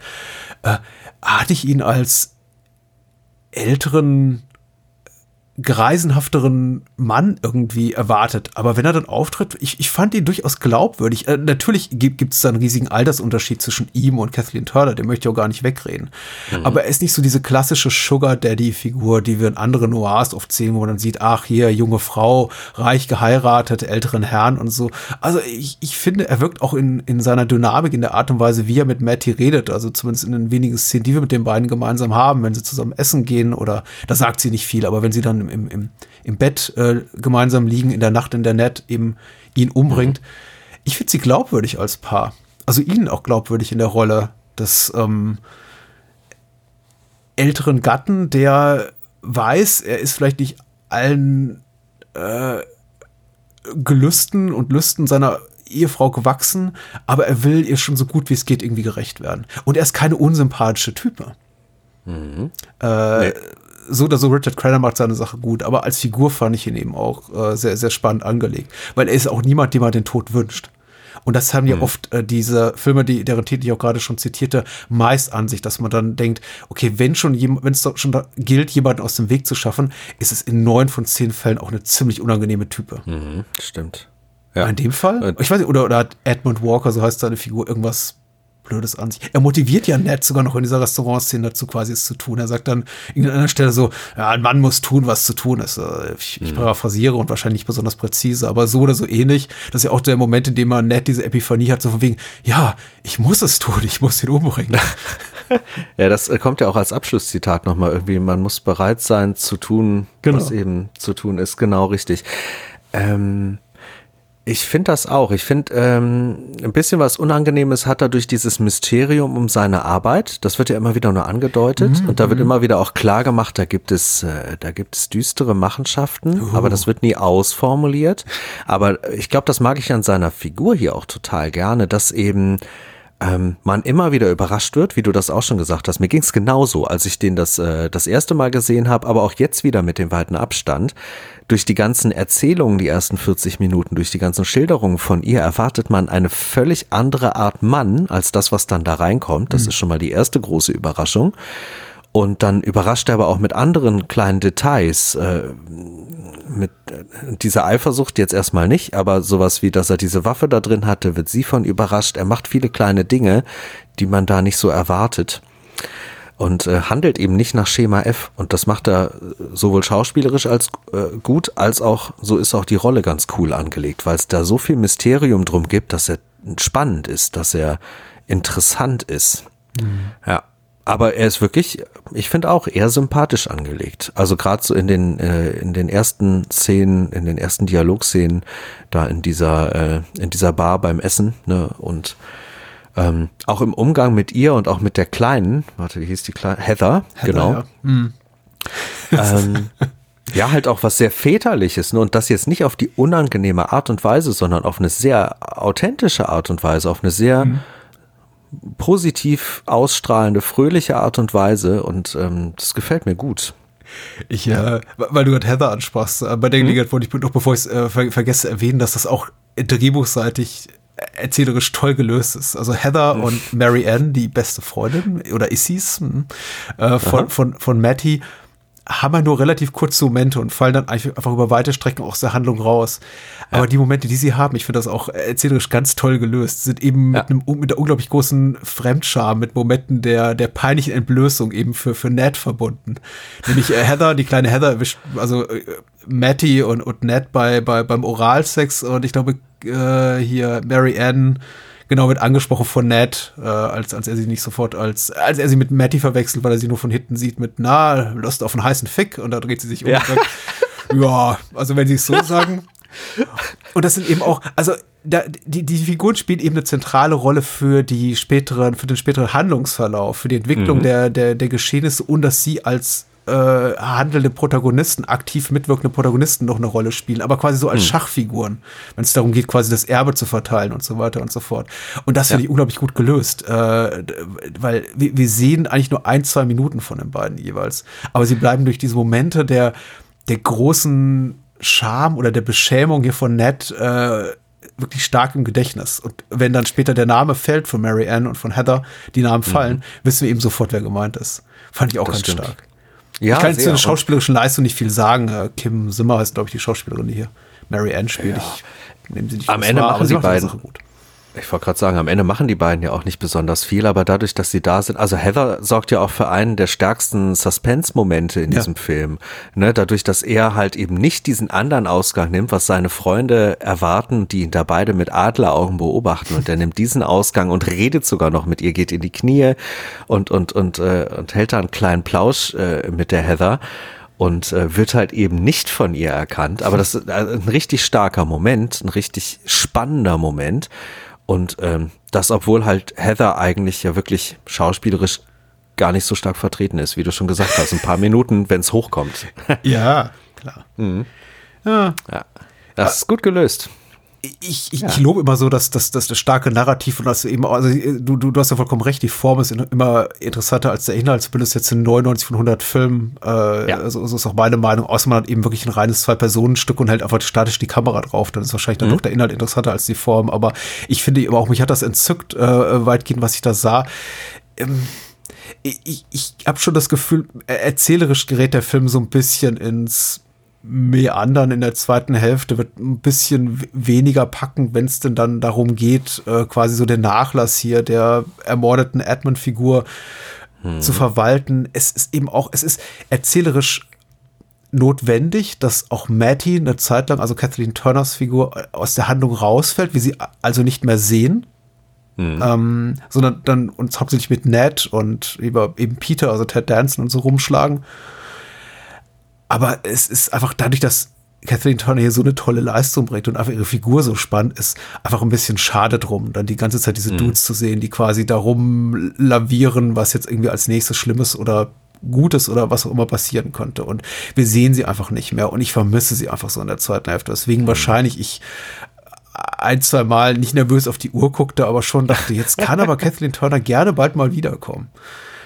Äh, hatte ich ihn als älteren greisenhafteren Mann irgendwie erwartet. Aber wenn er dann auftritt, ich, ich fand ihn durchaus glaubwürdig. Äh, natürlich gibt es da einen riesigen Altersunterschied zwischen ihm und Kathleen Turner, den möchte ich auch gar nicht wegreden. Mhm. Aber er ist nicht so diese klassische Sugar Daddy-Figur, die wir in anderen Noirs oft sehen, wo man dann sieht, ach hier, junge Frau, reich geheiratet, älteren Herrn und so. Also ich, ich finde, er wirkt auch in, in seiner Dynamik, in der Art und Weise, wie er mit Matty redet, also zumindest in den wenigen Szenen, die wir mit den beiden gemeinsam haben, wenn sie zusammen essen gehen oder, da sagt sie nicht viel, aber wenn sie dann im, im, im Bett äh, gemeinsam liegen, in der Nacht in der Net eben ihn umbringt. Mhm. Ich finde sie glaubwürdig als Paar. Also ihnen auch glaubwürdig in der Rolle des ähm, älteren Gatten, der weiß, er ist vielleicht nicht allen äh, Gelüsten und Lüsten seiner Ehefrau gewachsen, aber er will ihr schon so gut wie es geht irgendwie gerecht werden. Und er ist keine unsympathische Type. Mhm. Äh, nee so oder so, Richard Crenna macht seine Sache gut, aber als Figur fand ich ihn eben auch äh, sehr, sehr spannend angelegt, weil er ist auch niemand, dem man den Tod wünscht. Und das haben ja mhm. oft äh, diese Filme, die, deren Titel ich auch gerade schon zitierte, meist an sich, dass man dann denkt, okay, wenn schon wenn es schon gilt, jemanden aus dem Weg zu schaffen, ist es in neun von zehn Fällen auch eine ziemlich unangenehme Type. Mhm, stimmt. Ja. In dem Fall? Ich weiß nicht, oder, oder hat Edmund Walker, so heißt seine Figur, irgendwas Blödes an sich. Er motiviert ja Ned sogar noch in dieser Restaurantszene dazu, quasi es zu tun. Er sagt dann an einer Stelle so, ja, ein Mann muss tun, was zu tun ist. Äh, ich, ich mhm. paraphrasiere und wahrscheinlich nicht besonders präzise, aber so oder so ähnlich. Das ist ja auch der Moment, in dem man Ned diese Epiphanie hat, so von wegen, ja, ich muss es tun, ich muss ihn umbringen. ja, das äh, kommt ja auch als Abschlusszitat nochmal irgendwie. Man muss bereit sein zu tun, genau. was eben zu tun ist. Genau richtig. Ähm, ich finde das auch. Ich finde, ähm, ein bisschen was Unangenehmes hat er durch dieses Mysterium um seine Arbeit. Das wird ja immer wieder nur angedeutet. Mhm. Und da wird mhm. immer wieder auch klar gemacht, da gibt es, äh, da gibt es düstere Machenschaften, uh. aber das wird nie ausformuliert. Aber ich glaube, das mag ich an seiner Figur hier auch total gerne, dass eben ähm, man immer wieder überrascht wird, wie du das auch schon gesagt hast. Mir ging es genauso, als ich den das, äh, das erste Mal gesehen habe, aber auch jetzt wieder mit dem weiten Abstand. Durch die ganzen Erzählungen, die ersten 40 Minuten, durch die ganzen Schilderungen von ihr, erwartet man eine völlig andere Art Mann als das, was dann da reinkommt. Das mhm. ist schon mal die erste große Überraschung. Und dann überrascht er aber auch mit anderen kleinen Details. Äh, mit äh, dieser Eifersucht jetzt erstmal nicht, aber sowas wie, dass er diese Waffe da drin hatte, wird sie von überrascht. Er macht viele kleine Dinge, die man da nicht so erwartet. Und äh, handelt eben nicht nach Schema F. Und das macht er sowohl schauspielerisch als äh, gut, als auch, so ist auch die Rolle ganz cool angelegt, weil es da so viel Mysterium drum gibt, dass er spannend ist, dass er interessant ist. Mhm. Ja. Aber er ist wirklich, ich finde auch eher sympathisch angelegt. Also gerade so in den äh, in den ersten Szenen, in den ersten Dialogszenen, da in dieser äh, in dieser Bar beim Essen ne und ähm, auch im Umgang mit ihr und auch mit der kleinen, warte, wie hieß die kleine Heather, Heather genau. Ja. Mhm. Ähm, ja, halt auch was sehr väterliches ne? und das jetzt nicht auf die unangenehme Art und Weise, sondern auf eine sehr authentische Art und Weise, auf eine sehr mhm positiv ausstrahlende, fröhliche Art und Weise und ähm, das gefällt mir gut. Ich, äh, weil du gerade Heather ansprachst, äh, bei der mhm. Gelegenheit wollte ich noch, bevor ich es äh, ver vergesse, erwähnen, dass das auch drehbuchseitig erzählerisch toll gelöst ist. Also Heather mhm. und Mary Ann, die beste Freundin, oder Issys, hm, äh, von, von, von Matty, haben wir nur relativ kurze Momente und fallen dann einfach über weite Strecken aus der Handlung raus. Ja. Aber die Momente, die sie haben, ich finde das auch erzählerisch ganz toll gelöst, sind eben ja. mit, einem, mit der unglaublich großen Fremdscham, mit Momenten der, der peinlichen Entblößung eben für, für Ned verbunden. Nämlich äh, Heather, die kleine Heather erwischt, also äh, Matty und, und Ned bei, bei, beim Oralsex und ich glaube, äh, hier Mary Ann genau wird angesprochen von Ned, äh, als, als er sie nicht sofort als, als er sie mit Matty verwechselt, weil er sie nur von hinten sieht mit, na, Lust auf einen heißen Fick und da dreht sie sich um. Ja, und sagt, ja also wenn sie es so sagen. Und das sind eben auch, also da, die, die Figuren spielen eben eine zentrale Rolle für die späteren, für den späteren Handlungsverlauf, für die Entwicklung mhm. der, der, der Geschehnisse und dass sie als äh, handelnde Protagonisten, aktiv mitwirkende Protagonisten noch eine Rolle spielen, aber quasi so als hm. Schachfiguren, wenn es darum geht, quasi das Erbe zu verteilen und so weiter und so fort. Und das ja. finde ich unglaublich gut gelöst, äh, weil wir, wir sehen eigentlich nur ein, zwei Minuten von den beiden jeweils, aber sie bleiben durch diese Momente der, der großen Scham oder der Beschämung hier von Ned äh, wirklich stark im Gedächtnis. Und wenn dann später der Name fällt von Mary Ann und von Heather, die Namen fallen, mhm. wissen wir eben sofort, wer gemeint ist. Fand ich auch das ganz stimmt. stark. Ja, ich kann zu der schauspielerischen Leistung nicht viel sagen. Äh, Kim Simmer heißt, glaube ich, die Schauspielerin, die hier Mary Ann spielt. Ja. Ich nehme sie nicht Am Ende machen sie beiden. Ich wollte gerade sagen, am Ende machen die beiden ja auch nicht besonders viel, aber dadurch, dass sie da sind, also Heather sorgt ja auch für einen der stärksten Suspense-Momente in ja. diesem Film. Ne, dadurch, dass er halt eben nicht diesen anderen Ausgang nimmt, was seine Freunde erwarten, die ihn da beide mit Adleraugen beobachten. Und er nimmt diesen Ausgang und redet sogar noch mit ihr, geht in die Knie und, und, und, äh, und hält da einen kleinen Plausch äh, mit der Heather und äh, wird halt eben nicht von ihr erkannt. Aber das ist ein richtig starker Moment, ein richtig spannender Moment. Und ähm, das, obwohl halt Heather eigentlich ja wirklich schauspielerisch gar nicht so stark vertreten ist, wie du schon gesagt hast. Ein paar Minuten, wenn es hochkommt. ja, klar. Mhm. Ja. ja. Das ist gut gelöst ich, ich, ja. ich lobe immer so, dass, dass, dass das starke Narrativ und das eben, also du, du, du hast ja vollkommen recht, die Form ist immer interessanter als der Inhalt, zumindest jetzt in 99 von 100 Filmen. Äh, ja. so, so ist auch meine Meinung. Außer man hat eben wirklich ein reines Zwei-Personen-Stück und hält einfach statisch die Kamera drauf, dann ist wahrscheinlich dann mhm. doch der Inhalt interessanter als die Form. Aber ich finde aber auch, mich hat das entzückt, äh, weitgehend, was ich da sah. Ähm, ich, ich habe schon das Gefühl, erzählerisch gerät der Film so ein bisschen ins Meandern in der zweiten Hälfte wird ein bisschen weniger packen, wenn es denn dann darum geht, äh, quasi so den Nachlass hier der ermordeten Edmund-Figur hm. zu verwalten. Es ist eben auch, es ist erzählerisch notwendig, dass auch Matty eine Zeit lang, also Kathleen Turners Figur, äh, aus der Handlung rausfällt, wie sie also nicht mehr sehen. Mhm. Ähm, sondern dann uns hauptsächlich mit Ned und über eben Peter, also Ted Danson und so rumschlagen. Aber es ist einfach dadurch, dass Kathleen Turner hier so eine tolle Leistung bringt und einfach ihre Figur so spannend ist, einfach ein bisschen schade drum, dann die ganze Zeit diese mhm. Dudes zu sehen, die quasi darum lavieren, was jetzt irgendwie als nächstes Schlimmes oder Gutes oder was auch immer passieren könnte. Und wir sehen sie einfach nicht mehr und ich vermisse sie einfach so in der zweiten Hälfte. Deswegen mhm. wahrscheinlich ich ein, zwei Mal nicht nervös auf die Uhr guckte, aber schon dachte, jetzt kann aber Kathleen Turner gerne bald mal wiederkommen.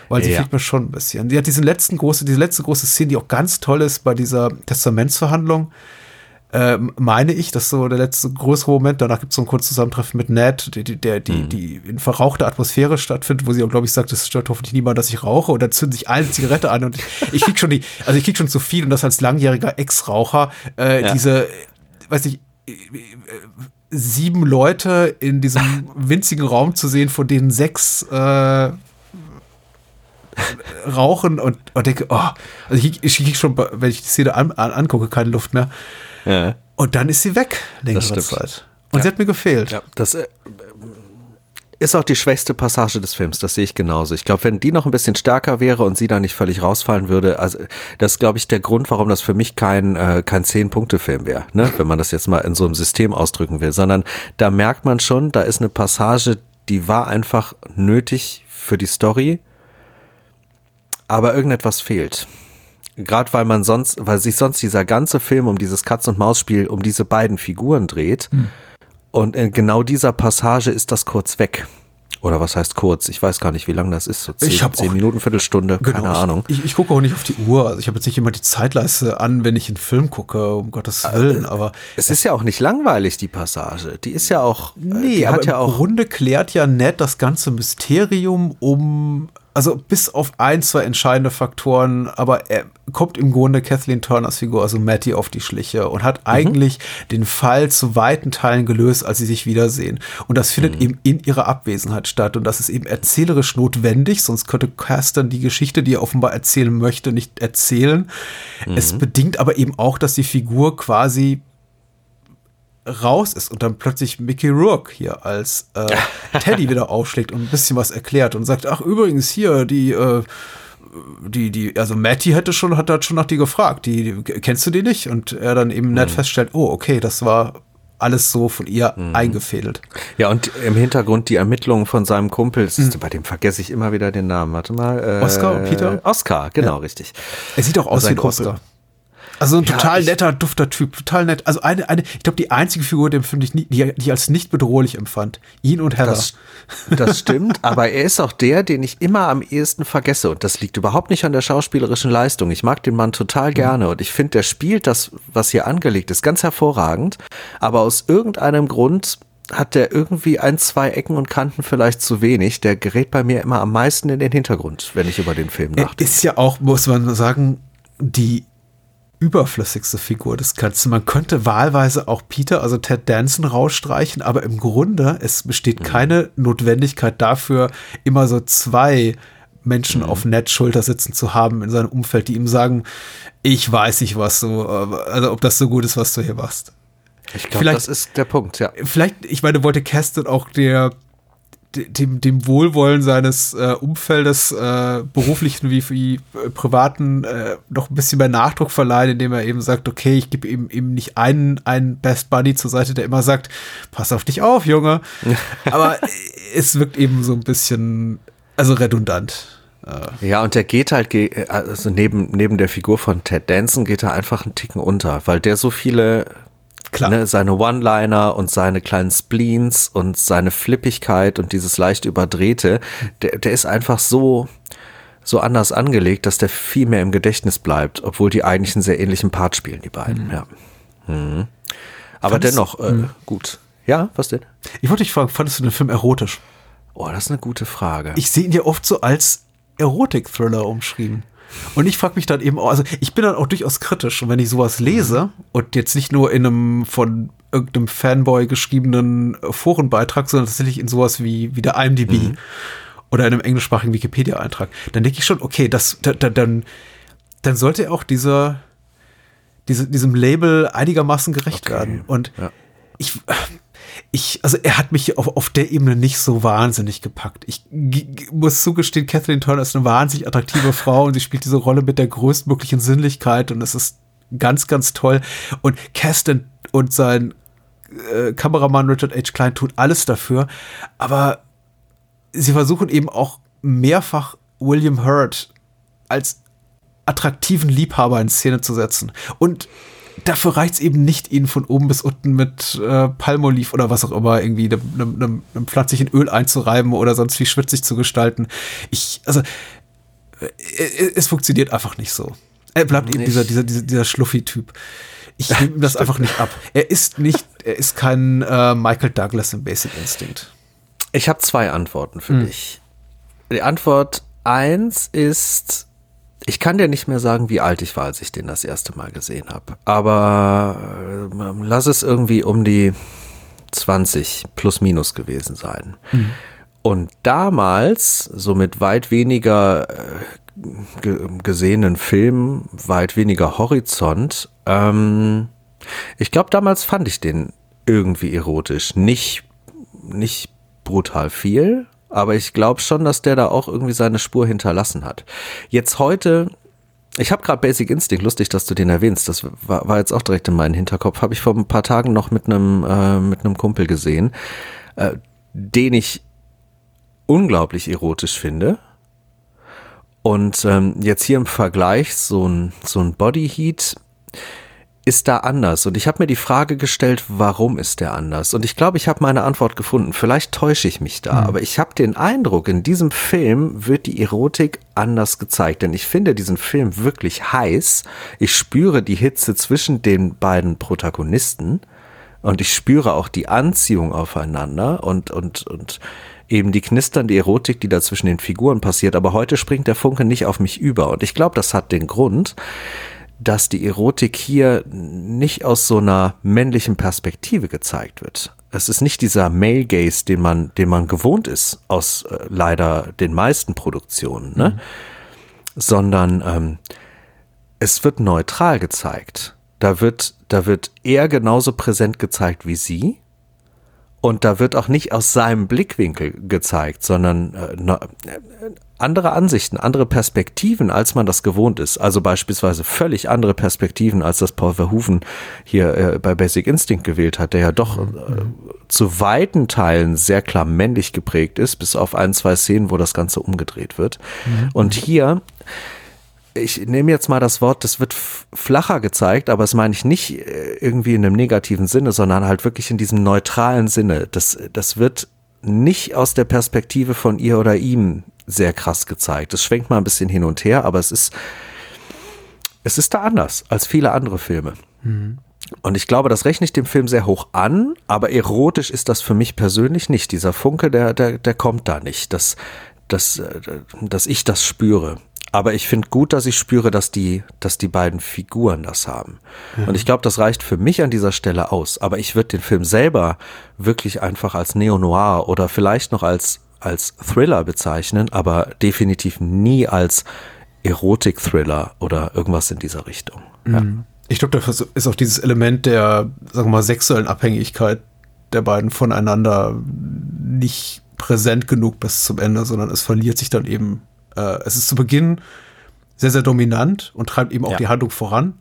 Weil sie ja. fehlt mir schon ein bisschen. Sie hat diesen letzten große, diese letzte große Szene, die auch ganz toll ist bei dieser Testamentsverhandlung. Ähm, meine ich, das ist so der letzte größere Moment. Danach gibt es so ein kurzes Zusammentreffen mit Ned, die, die, der, die, mhm. die in verrauchter Atmosphäre stattfindet, wo sie auch, glaube ich, sagt, es stört hoffentlich niemand, dass ich rauche. Und dann zünden sich eine Zigarette an und ich, ich krieg schon die, also ich krieg schon zu viel und das als langjähriger Ex-Raucher, äh, ja. diese, weiß ich, sieben Leute in diesem winzigen Raum zu sehen, von denen sechs äh, rauchen und, und denke, oh, also ich, ich, ich schon, wenn ich die Szene an, an, angucke, keine Luft mehr. Ja. Und dann ist sie weg, längere Zeit. Und ja. sie hat mir gefehlt. Ja, das äh, ist auch die schwächste Passage des Films, das sehe ich genauso. Ich glaube, wenn die noch ein bisschen stärker wäre und sie da nicht völlig rausfallen würde, also das ist, glaube ich, der Grund, warum das für mich kein, äh, kein Zehn-Punkte-Film wäre, ne? wenn man das jetzt mal in so einem System ausdrücken will, sondern da merkt man schon, da ist eine Passage, die war einfach nötig für die Story, aber irgendetwas fehlt. Gerade weil man sonst, weil sich sonst dieser ganze Film um dieses Katz- und Maus-Spiel, um diese beiden Figuren dreht. Hm. Und in genau dieser Passage ist das kurz weg. Oder was heißt kurz? Ich weiß gar nicht, wie lang das ist. So zehn, ich zehn Minuten, Viertelstunde, genau, keine Ahnung. Ich, ich, gucke auch nicht auf die Uhr. Also ich habe jetzt nicht immer die Zeitleiste an, wenn ich einen Film gucke, um Gottes äh, Willen. Aber es ist ja auch nicht langweilig, die Passage. Die ist ja auch. Nee, die hat ja auch. Im Grunde klärt ja nett das ganze Mysterium um also bis auf ein, zwei entscheidende Faktoren, aber er kommt im Grunde Kathleen Turners Figur, also Matty, auf die Schliche und hat mhm. eigentlich den Fall zu weiten Teilen gelöst, als sie sich wiedersehen. Und das findet mhm. eben in ihrer Abwesenheit statt. Und das ist eben erzählerisch notwendig, sonst könnte Caston die Geschichte, die er offenbar erzählen möchte, nicht erzählen. Mhm. Es bedingt aber eben auch, dass die Figur quasi raus ist und dann plötzlich Mickey Rourke hier als äh, Teddy wieder aufschlägt und ein bisschen was erklärt und sagt, ach übrigens hier, die, äh, die, die, also Matty hätte schon, hat da schon nach dir gefragt, die, die, kennst du die nicht? Und er dann eben mhm. nett feststellt, oh, okay, das war alles so von ihr mhm. eingefädelt. Ja, und im Hintergrund die Ermittlungen von seinem Kumpel, mhm. bei dem vergesse ich immer wieder den Namen, warte mal. Äh, Oscar, Peter? Oscar, genau, ja. richtig. Er sieht auch aus also wie ein Oscar. Also ein total ja, netter, dufter Typ, total nett. Also eine, eine, ich glaube, die einzige Figur, den Film, die, die, die ich als nicht bedrohlich empfand. Ihn und Heather. Das, das stimmt, aber er ist auch der, den ich immer am ehesten vergesse. Und das liegt überhaupt nicht an der schauspielerischen Leistung. Ich mag den Mann total gerne mhm. und ich finde, der spielt das, was hier angelegt ist, ganz hervorragend. Aber aus irgendeinem Grund hat der irgendwie ein, zwei Ecken und Kanten vielleicht zu wenig. Der gerät bei mir immer am meisten in den Hintergrund, wenn ich über den Film nachdenke. Ist ja auch, muss man sagen, die überflüssigste Figur des Ganzen. Man könnte wahlweise auch Peter, also Ted Danson, rausstreichen, aber im Grunde, es besteht mhm. keine Notwendigkeit dafür, immer so zwei Menschen mhm. auf Ned Schulter sitzen zu haben in seinem Umfeld, die ihm sagen, ich weiß nicht, was du, also ob das so gut ist, was du hier machst. Ich glaube, das ist der Punkt, ja. Vielleicht, ich meine, wollte Caston auch der dem, dem Wohlwollen seines äh, Umfeldes, äh, beruflichen wie, wie äh, privaten, äh, noch ein bisschen mehr Nachdruck verleihen, indem er eben sagt, okay, ich gebe ihm eben nicht einen, einen Best Buddy zur Seite, der immer sagt, pass auf dich auf, Junge. Aber es wirkt eben so ein bisschen, also redundant. Ja, und der geht halt, also neben, neben der Figur von Ted Danson geht er einfach einen Ticken unter, weil der so viele Klar. Ne, seine One-Liner und seine kleinen Spleens und seine Flippigkeit und dieses leicht überdrehte, der, der ist einfach so, so anders angelegt, dass der viel mehr im Gedächtnis bleibt, obwohl die eigentlich einen sehr ähnlichen Part spielen, die beiden, mhm. ja. Mhm. Aber fandest, dennoch, äh, mhm. gut. Ja, was denn? Ich wollte dich fragen, fandest du den Film erotisch? Oh, das ist eine gute Frage. Ich sehe ihn ja oft so als Erotik-Thriller umschrieben. Und ich frage mich dann eben auch, also ich bin dann auch durchaus kritisch. Und wenn ich sowas lese und jetzt nicht nur in einem von irgendeinem Fanboy geschriebenen Forenbeitrag, sondern tatsächlich in sowas wie, wie der IMDb mhm. oder in einem englischsprachigen Wikipedia-Eintrag, dann denke ich schon, okay, das, da, da, dann, dann sollte auch dieser, diese, diesem Label einigermaßen gerecht okay. werden. Und ja. ich, ich, also er hat mich auf, auf der Ebene nicht so wahnsinnig gepackt. Ich muss zugestehen, Kathleen Turner ist eine wahnsinnig attraktive Frau und sie spielt diese Rolle mit der größtmöglichen Sinnlichkeit und es ist ganz, ganz toll. Und Kasten und sein äh, Kameramann Richard H. Klein tun alles dafür, aber sie versuchen eben auch mehrfach William Hurt als attraktiven Liebhaber in Szene zu setzen. Und dafür reicht es eben nicht, ihn von oben bis unten mit äh, Palmolive oder was auch immer irgendwie einem, einem, einem pflanzlichen Öl einzureiben oder sonst wie schwitzig zu gestalten. Ich, also, äh, es funktioniert einfach nicht so. Er bleibt eben dieser, dieser, dieser, dieser Schluffi-Typ. Ich nehme ihm das einfach nicht ab. Er ist nicht, er ist kein äh, Michael Douglas im Basic Instinct. Ich habe zwei Antworten für hm. dich. Die Antwort eins ist, ich kann dir nicht mehr sagen, wie alt ich war, als ich den das erste Mal gesehen habe. Aber äh, lass es irgendwie um die 20 plus minus gewesen sein. Mhm. Und damals, so mit weit weniger äh, gesehenen Filmen, weit weniger Horizont, ähm, ich glaube, damals fand ich den irgendwie erotisch. Nicht, nicht brutal viel, aber ich glaube schon, dass der da auch irgendwie seine Spur hinterlassen hat. Jetzt heute, ich habe gerade Basic Instinct, lustig, dass du den erwähnst. Das war, war jetzt auch direkt in meinen Hinterkopf. Habe ich vor ein paar Tagen noch mit einem äh, mit einem Kumpel gesehen, äh, den ich unglaublich erotisch finde. Und ähm, jetzt hier im Vergleich so ein so ein Body Heat ist da anders? Und ich habe mir die Frage gestellt, warum ist der anders? Und ich glaube, ich habe meine Antwort gefunden. Vielleicht täusche ich mich da, mhm. aber ich habe den Eindruck, in diesem Film wird die Erotik anders gezeigt. Denn ich finde diesen Film wirklich heiß. Ich spüre die Hitze zwischen den beiden Protagonisten und ich spüre auch die Anziehung aufeinander und, und, und eben die knisternde Erotik, die da zwischen den Figuren passiert. Aber heute springt der Funke nicht auf mich über. Und ich glaube, das hat den Grund, dass die Erotik hier nicht aus so einer männlichen Perspektive gezeigt wird. Es ist nicht dieser Male Gaze, den man, den man gewohnt ist aus äh, leider den meisten Produktionen, ne? Mhm. sondern ähm, es wird neutral gezeigt. Da wird, da wird er genauso präsent gezeigt wie sie und da wird auch nicht aus seinem Blickwinkel gezeigt, sondern äh, äh, andere Ansichten, andere Perspektiven, als man das gewohnt ist. Also beispielsweise völlig andere Perspektiven, als das Paul Verhoeven hier äh, bei Basic Instinct gewählt hat, der ja doch äh, zu weiten Teilen sehr klar männlich geprägt ist, bis auf ein, zwei Szenen, wo das Ganze umgedreht wird. Mhm. Und hier ich nehme jetzt mal das Wort, das wird flacher gezeigt, aber das meine ich nicht äh, irgendwie in einem negativen Sinne, sondern halt wirklich in diesem neutralen Sinne. Das, das wird nicht aus der Perspektive von ihr oder ihm sehr krass gezeigt. Es schwenkt mal ein bisschen hin und her, aber es ist, es ist da anders als viele andere Filme. Mhm. Und ich glaube, das rechne ich dem Film sehr hoch an, aber erotisch ist das für mich persönlich nicht. Dieser Funke, der, der, der kommt da nicht, dass, dass, äh, dass ich das spüre. Aber ich finde gut, dass ich spüre, dass die, dass die beiden Figuren das haben. Mhm. Und ich glaube, das reicht für mich an dieser Stelle aus. Aber ich würde den Film selber wirklich einfach als Neo-Noir oder vielleicht noch als, als Thriller bezeichnen, aber definitiv nie als Erotik-Thriller oder irgendwas in dieser Richtung. Ja. Mhm. Ich glaube, da ist auch dieses Element der, sagen wir mal, sexuellen Abhängigkeit der beiden voneinander nicht präsent genug bis zum Ende, sondern es verliert sich dann eben äh, es ist zu Beginn sehr, sehr dominant und treibt eben auch ja. die Handlung voran.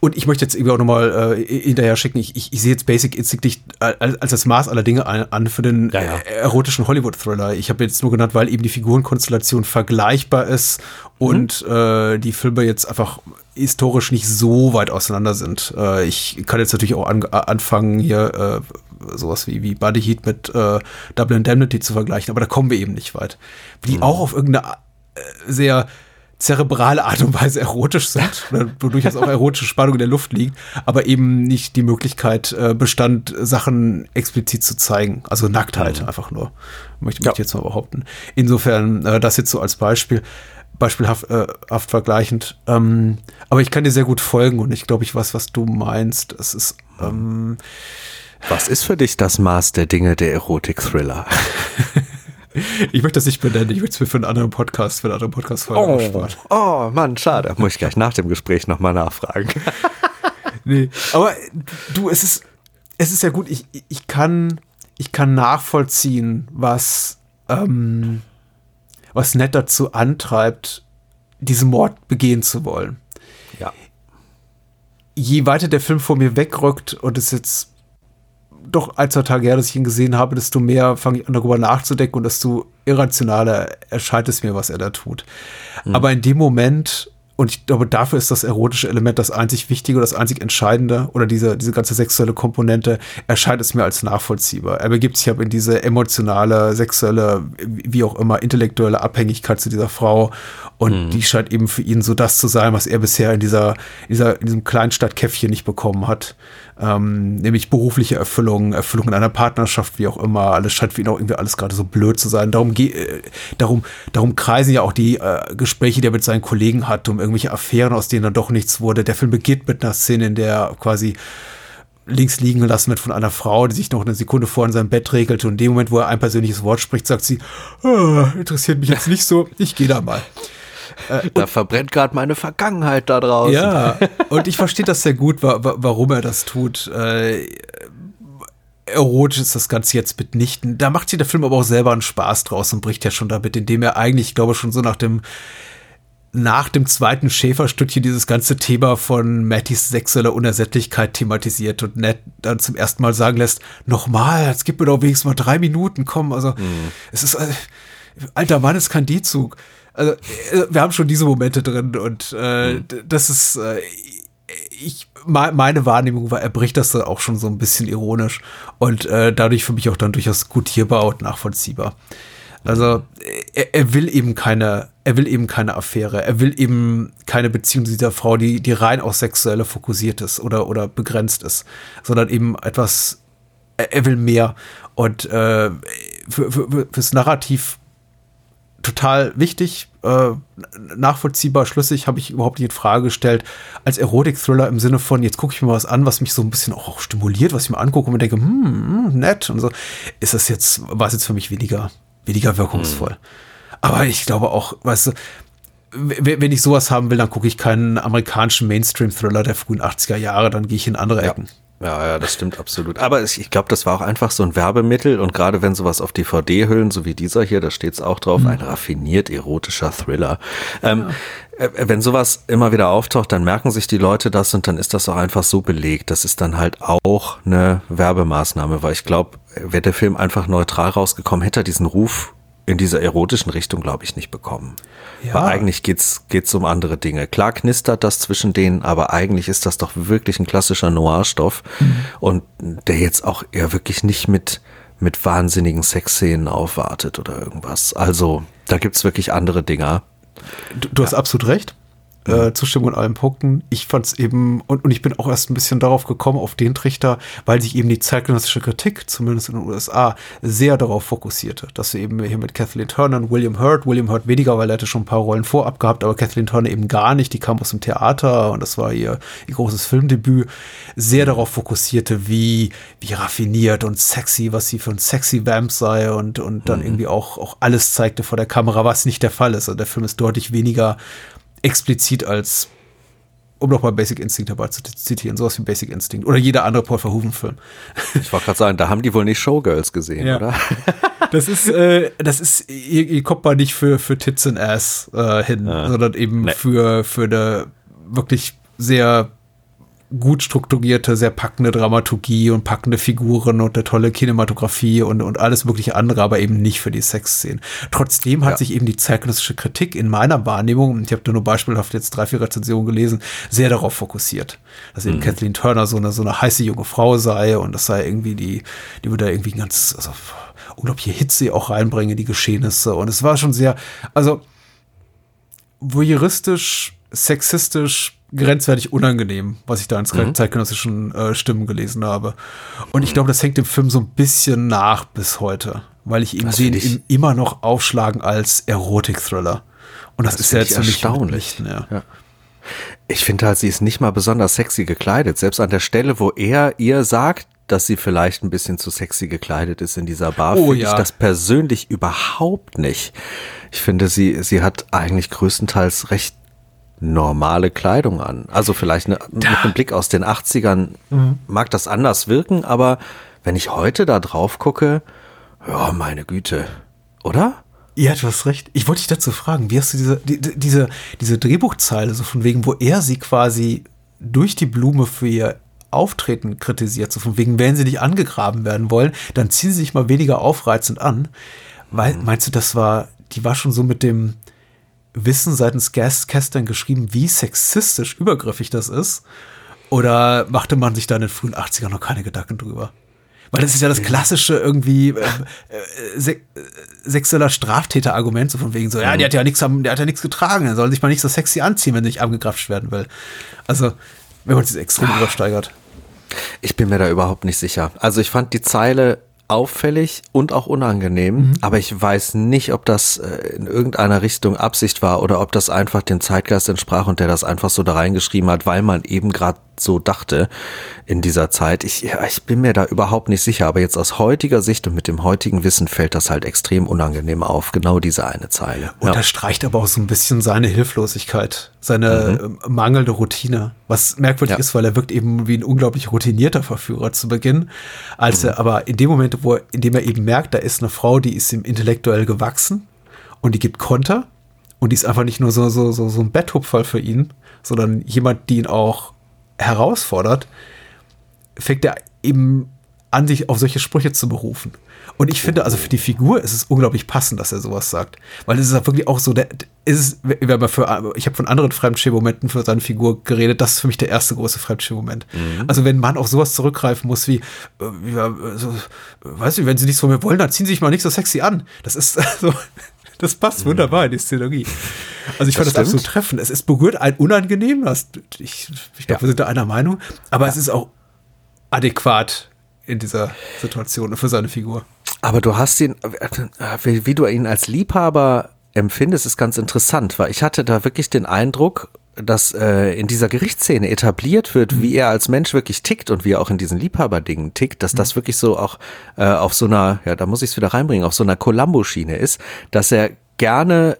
Und ich möchte jetzt irgendwie auch nochmal äh, hinterher schicken, ich, ich, ich sehe jetzt Basic Instinct nicht als, als das Maß aller Dinge an, an für den ja, ja. erotischen Hollywood-Thriller. Ich habe jetzt nur genannt, weil eben die Figurenkonstellation vergleichbar ist mhm. und äh, die Filme jetzt einfach historisch nicht so weit auseinander sind. Äh, ich kann jetzt natürlich auch an, anfangen, hier äh, sowas wie, wie Buddy Heat mit äh, Double Indemnity zu vergleichen, aber da kommen wir eben nicht weit. Die mhm. auch auf irgendeine äh, sehr zerebrale Art und Weise erotisch sind, oder durchaus auch erotische Spannung in der Luft liegt, aber eben nicht die Möglichkeit äh, bestand, Sachen explizit zu zeigen. Also Nacktheit mhm. einfach nur, möchte, ja. ich jetzt mal behaupten. Insofern, äh, das jetzt so als Beispiel, beispielhaft äh, haft vergleichend. Ähm, aber ich kann dir sehr gut folgen und ich glaube, ich weiß, was du meinst. Es ist, ähm, was ist für dich das Maß der Dinge der Erotik-Thriller? Ich möchte das nicht benennen, ich möchte es mir für einen anderen Podcast, für eine andere Podcast-Folge oh, aufsparen. Oh, Mann, schade. Muss ich gleich nach dem Gespräch nochmal nachfragen. nee, aber du, es ist, es ist ja gut, ich, ich, kann, ich kann nachvollziehen, was, ähm, was Ned dazu antreibt, diesen Mord begehen zu wollen. Ja. Je weiter der Film vor mir wegrückt und es jetzt doch ein, zwei Tage her, dass ich ihn gesehen habe, desto mehr fange ich an, darüber nachzudenken und desto irrationaler erscheint es mir, was er da tut. Mhm. Aber in dem Moment, und ich glaube, dafür ist das erotische Element das einzig Wichtige oder das einzig Entscheidende oder diese, diese ganze sexuelle Komponente erscheint es mir als nachvollziehbar. Er begibt sich aber in diese emotionale, sexuelle, wie auch immer, intellektuelle Abhängigkeit zu dieser Frau und mhm. die scheint eben für ihn so das zu sein, was er bisher in dieser, in dieser, in diesem Kleinstadtkäffchen nicht bekommen hat ähm, nämlich berufliche Erfüllung, Erfüllung in einer Partnerschaft, wie auch immer. Alles scheint für ihn auch irgendwie alles gerade so blöd zu sein. Darum, äh, darum, darum kreisen ja auch die äh, Gespräche, die er mit seinen Kollegen hat, um irgendwelche Affären, aus denen dann doch nichts wurde. Der Film beginnt mit einer Szene, in der quasi links liegen gelassen wird von einer Frau, die sich noch eine Sekunde vor in seinem Bett regelte und in dem Moment, wo er ein persönliches Wort spricht, sagt sie, oh, interessiert mich jetzt nicht so, ich gehe da mal. Äh, da verbrennt gerade meine Vergangenheit da draußen. Ja, und ich verstehe das sehr gut, wa warum er das tut. Äh, erotisch ist das Ganze jetzt mitnichten. Da macht sich der Film aber auch selber einen Spaß draus und bricht ja schon damit, indem er eigentlich, ich glaube, schon so nach dem nach dem zweiten Schäferstückchen dieses ganze Thema von Mattys sexueller Unersättlichkeit thematisiert und Ned dann zum ersten Mal sagen lässt, nochmal, jetzt gib mir doch wenigstens mal drei Minuten, komm, also mhm. es ist, äh, alter Mann ist kein D-Zug. Also, äh, wir haben schon diese Momente drin und äh, mhm. das ist, äh, ich, meine Wahrnehmung war, er bricht das dann auch schon so ein bisschen ironisch und äh, dadurch für mich auch dann durchaus gutierbar und nachvollziehbar. Also er, er, will eben keine, er will eben keine Affäre, er will eben keine Beziehung zu dieser Frau, die, die rein auf sexuelle fokussiert ist oder, oder begrenzt ist, sondern eben etwas, er, er will mehr. Und äh, für, für, fürs Narrativ total wichtig, äh, nachvollziehbar, schlüssig, habe ich überhaupt nicht in Frage gestellt. Als Erotik-Thriller im Sinne von, jetzt gucke ich mir was an, was mich so ein bisschen auch, stimuliert, was ich mir angucke und mir denke, hm, hm, nett und so, ist das jetzt, war es jetzt für mich weniger, weniger wirkungsvoll. Mhm. Aber ich glaube auch, weißt du, wenn ich sowas haben will, dann gucke ich keinen amerikanischen Mainstream-Thriller der frühen 80er Jahre, dann gehe ich in andere Ecken. Ja. Ja, ja, das stimmt absolut. Aber ich glaube, das war auch einfach so ein Werbemittel und gerade wenn sowas auf DVD-Hüllen, so wie dieser hier, da steht's auch drauf, mhm. ein raffiniert erotischer Thriller. Ähm, ja. äh, wenn sowas immer wieder auftaucht, dann merken sich die Leute das und dann ist das auch einfach so belegt. Das ist dann halt auch eine Werbemaßnahme, weil ich glaube, wäre der Film einfach neutral rausgekommen, hätte er diesen Ruf in dieser erotischen Richtung, glaube ich, nicht bekommen. Ja. Weil eigentlich geht's geht's um andere Dinge. Klar knistert das zwischen denen, aber eigentlich ist das doch wirklich ein klassischer Noir-Stoff mhm. und der jetzt auch eher wirklich nicht mit mit wahnsinnigen Sexszenen aufwartet oder irgendwas. Also da gibt's wirklich andere Dinger. Du, du ja. hast absolut recht äh, Zustimmung in allen Punkten. Ich fand es eben, und, und ich bin auch erst ein bisschen darauf gekommen, auf den Trichter, weil sich eben die zeitgenössische Kritik, zumindest in den USA, sehr darauf fokussierte. Dass wir eben hier mit Kathleen Turner und William Hurt, William Hurt weniger, weil er hatte schon ein paar Rollen vorab gehabt, aber Kathleen Turner eben gar nicht, die kam aus dem Theater und das war ihr, ihr großes Filmdebüt, sehr darauf fokussierte, wie, wie raffiniert und sexy, was sie für ein sexy Vamp sei und, und dann mhm. irgendwie auch, auch alles zeigte vor der Kamera, was nicht der Fall ist. Also der Film ist deutlich weniger explizit als, um nochmal Basic Instinct dabei zu zitieren, sowas wie Basic Instinct oder jeder andere Paul Verhoeven-Film. Ich wollte gerade sagen, da haben die wohl nicht Showgirls gesehen, ja. oder? Das ist, äh, das ist, ihr, ihr kommt mal nicht für, für Tits and Ass äh, hin, ja. sondern eben nee. für, für eine wirklich sehr gut strukturierte, sehr packende Dramaturgie und packende Figuren und eine tolle Kinematografie und, und alles mögliche andere, aber eben nicht für die Sexszenen. Trotzdem hat ja. sich eben die zeitgenössische Kritik in meiner Wahrnehmung, und ich habe nur beispielhaft jetzt drei, vier Rezensionen gelesen, sehr darauf fokussiert. Dass eben mhm. Kathleen Turner so eine, so eine heiße junge Frau sei und das sei irgendwie die, die würde da irgendwie ganz, also, unglaubliche Hitze auch reinbringen, die Geschehnisse. Und es war schon sehr, also voyeuristisch, sexistisch, grenzwertig unangenehm, was ich da in mhm. zeitgenössischen äh, Stimmen gelesen habe. Und ich glaube, das hängt dem Film so ein bisschen nach bis heute, weil ich ihn sehe ihn immer noch aufschlagen als Erotik-Thriller. Und das, das ist ja jetzt erstaunlich. Ja. ja. Ich finde halt, sie ist nicht mal besonders sexy gekleidet. Selbst an der Stelle, wo er ihr sagt, dass sie vielleicht ein bisschen zu sexy gekleidet ist in dieser Bar, oh, finde ja. ich das persönlich überhaupt nicht. Ich finde, sie, sie hat eigentlich größtenteils recht normale Kleidung an. Also vielleicht ne, mit einem Blick aus den 80ern mhm. mag das anders wirken, aber wenn ich heute da drauf gucke, ja, meine Güte, oder? Ja, du hast recht. Ich wollte dich dazu fragen, wie hast du diese, die, diese, diese Drehbuchzeile, so von wegen, wo er sie quasi durch die Blume für ihr Auftreten kritisiert, so von wegen, wenn sie nicht angegraben werden wollen, dann ziehen sie sich mal weniger aufreizend an. Weil, mhm. meinst du, das war, die war schon so mit dem, Wissen seitens Gascastern geschrieben, wie sexistisch übergriffig das ist? Oder machte man sich da in den frühen 80ern noch keine Gedanken drüber? Weil das ist ja das klassische irgendwie äh, äh, se sexueller Straftäter-Argument, so von wegen so, ja, der hat ja nichts, der hat ja nichts getragen, er soll sich mal nicht so sexy anziehen, wenn er nicht angegrapscht werden will. Also, wenn man es extrem übersteigert. Ich bin mir da überhaupt nicht sicher. Also ich fand die Zeile auffällig und auch unangenehm, mhm. aber ich weiß nicht, ob das äh, in irgendeiner Richtung Absicht war oder ob das einfach dem Zeitgeist entsprach und der das einfach so da reingeschrieben hat, weil man eben gerade so dachte in dieser Zeit. Ich, ich bin mir da überhaupt nicht sicher, aber jetzt aus heutiger Sicht und mit dem heutigen Wissen fällt das halt extrem unangenehm auf, genau diese eine Zeile. Unterstreicht ja. aber auch so ein bisschen seine Hilflosigkeit, seine mhm. Ähm, mangelnde Routine, was merkwürdig ja. ist, weil er wirkt eben wie ein unglaublich routinierter Verführer zu Beginn, als mhm. er aber in dem Moment, wo, in dem er eben merkt, da ist eine Frau, die ist ihm intellektuell gewachsen und die gibt Konter und die ist einfach nicht nur so, so, so, so ein Betthupferl für ihn, sondern jemand, die ihn auch herausfordert, fängt er eben an, sich auf solche Sprüche zu berufen. Und ich finde, also für die Figur ist es unglaublich passend, dass er sowas sagt. Weil es ist ja wirklich auch so, der, ist es, für, ich habe von anderen Fremdschirmmomenten für seine Figur geredet, das ist für mich der erste große Fremdschirmmoment. Mhm. Also wenn man auf sowas zurückgreifen muss wie, äh, so, weißt du, wenn sie nichts von mir wollen, dann ziehen sie sich mal nicht so sexy an. Das ist so, das passt wunderbar in die Szenerie. Also ich fand das, das absolut treffend. Es ist berührt ein unangenehm, das, ich, ich glaube, ja. wir sind da einer Meinung, aber ja. es ist auch adäquat in dieser Situation für seine Figur. Aber du hast ihn, wie, wie du ihn als Liebhaber empfindest, ist ganz interessant, weil ich hatte da wirklich den Eindruck, dass äh, in dieser Gerichtsszene etabliert wird, mhm. wie er als Mensch wirklich tickt und wie er auch in diesen Liebhaberdingen tickt, dass mhm. das wirklich so auch äh, auf so einer, ja, da muss ich es wieder reinbringen, auf so einer Columbo-Schiene ist, dass er gerne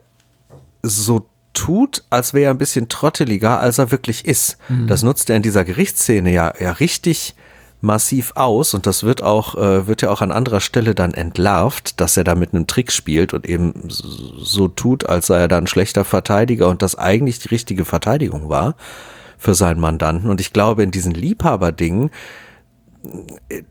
so tut, als wäre er ein bisschen trotteliger, als er wirklich ist. Mhm. Das nutzt er in dieser Gerichtsszene ja, ja richtig massiv aus und das wird auch, äh, wird ja auch an anderer Stelle dann entlarvt, dass er da mit einem Trick spielt und eben so tut, als sei er dann ein schlechter Verteidiger und das eigentlich die richtige Verteidigung war für seinen Mandanten. Und ich glaube, in diesen Liebhaberdingen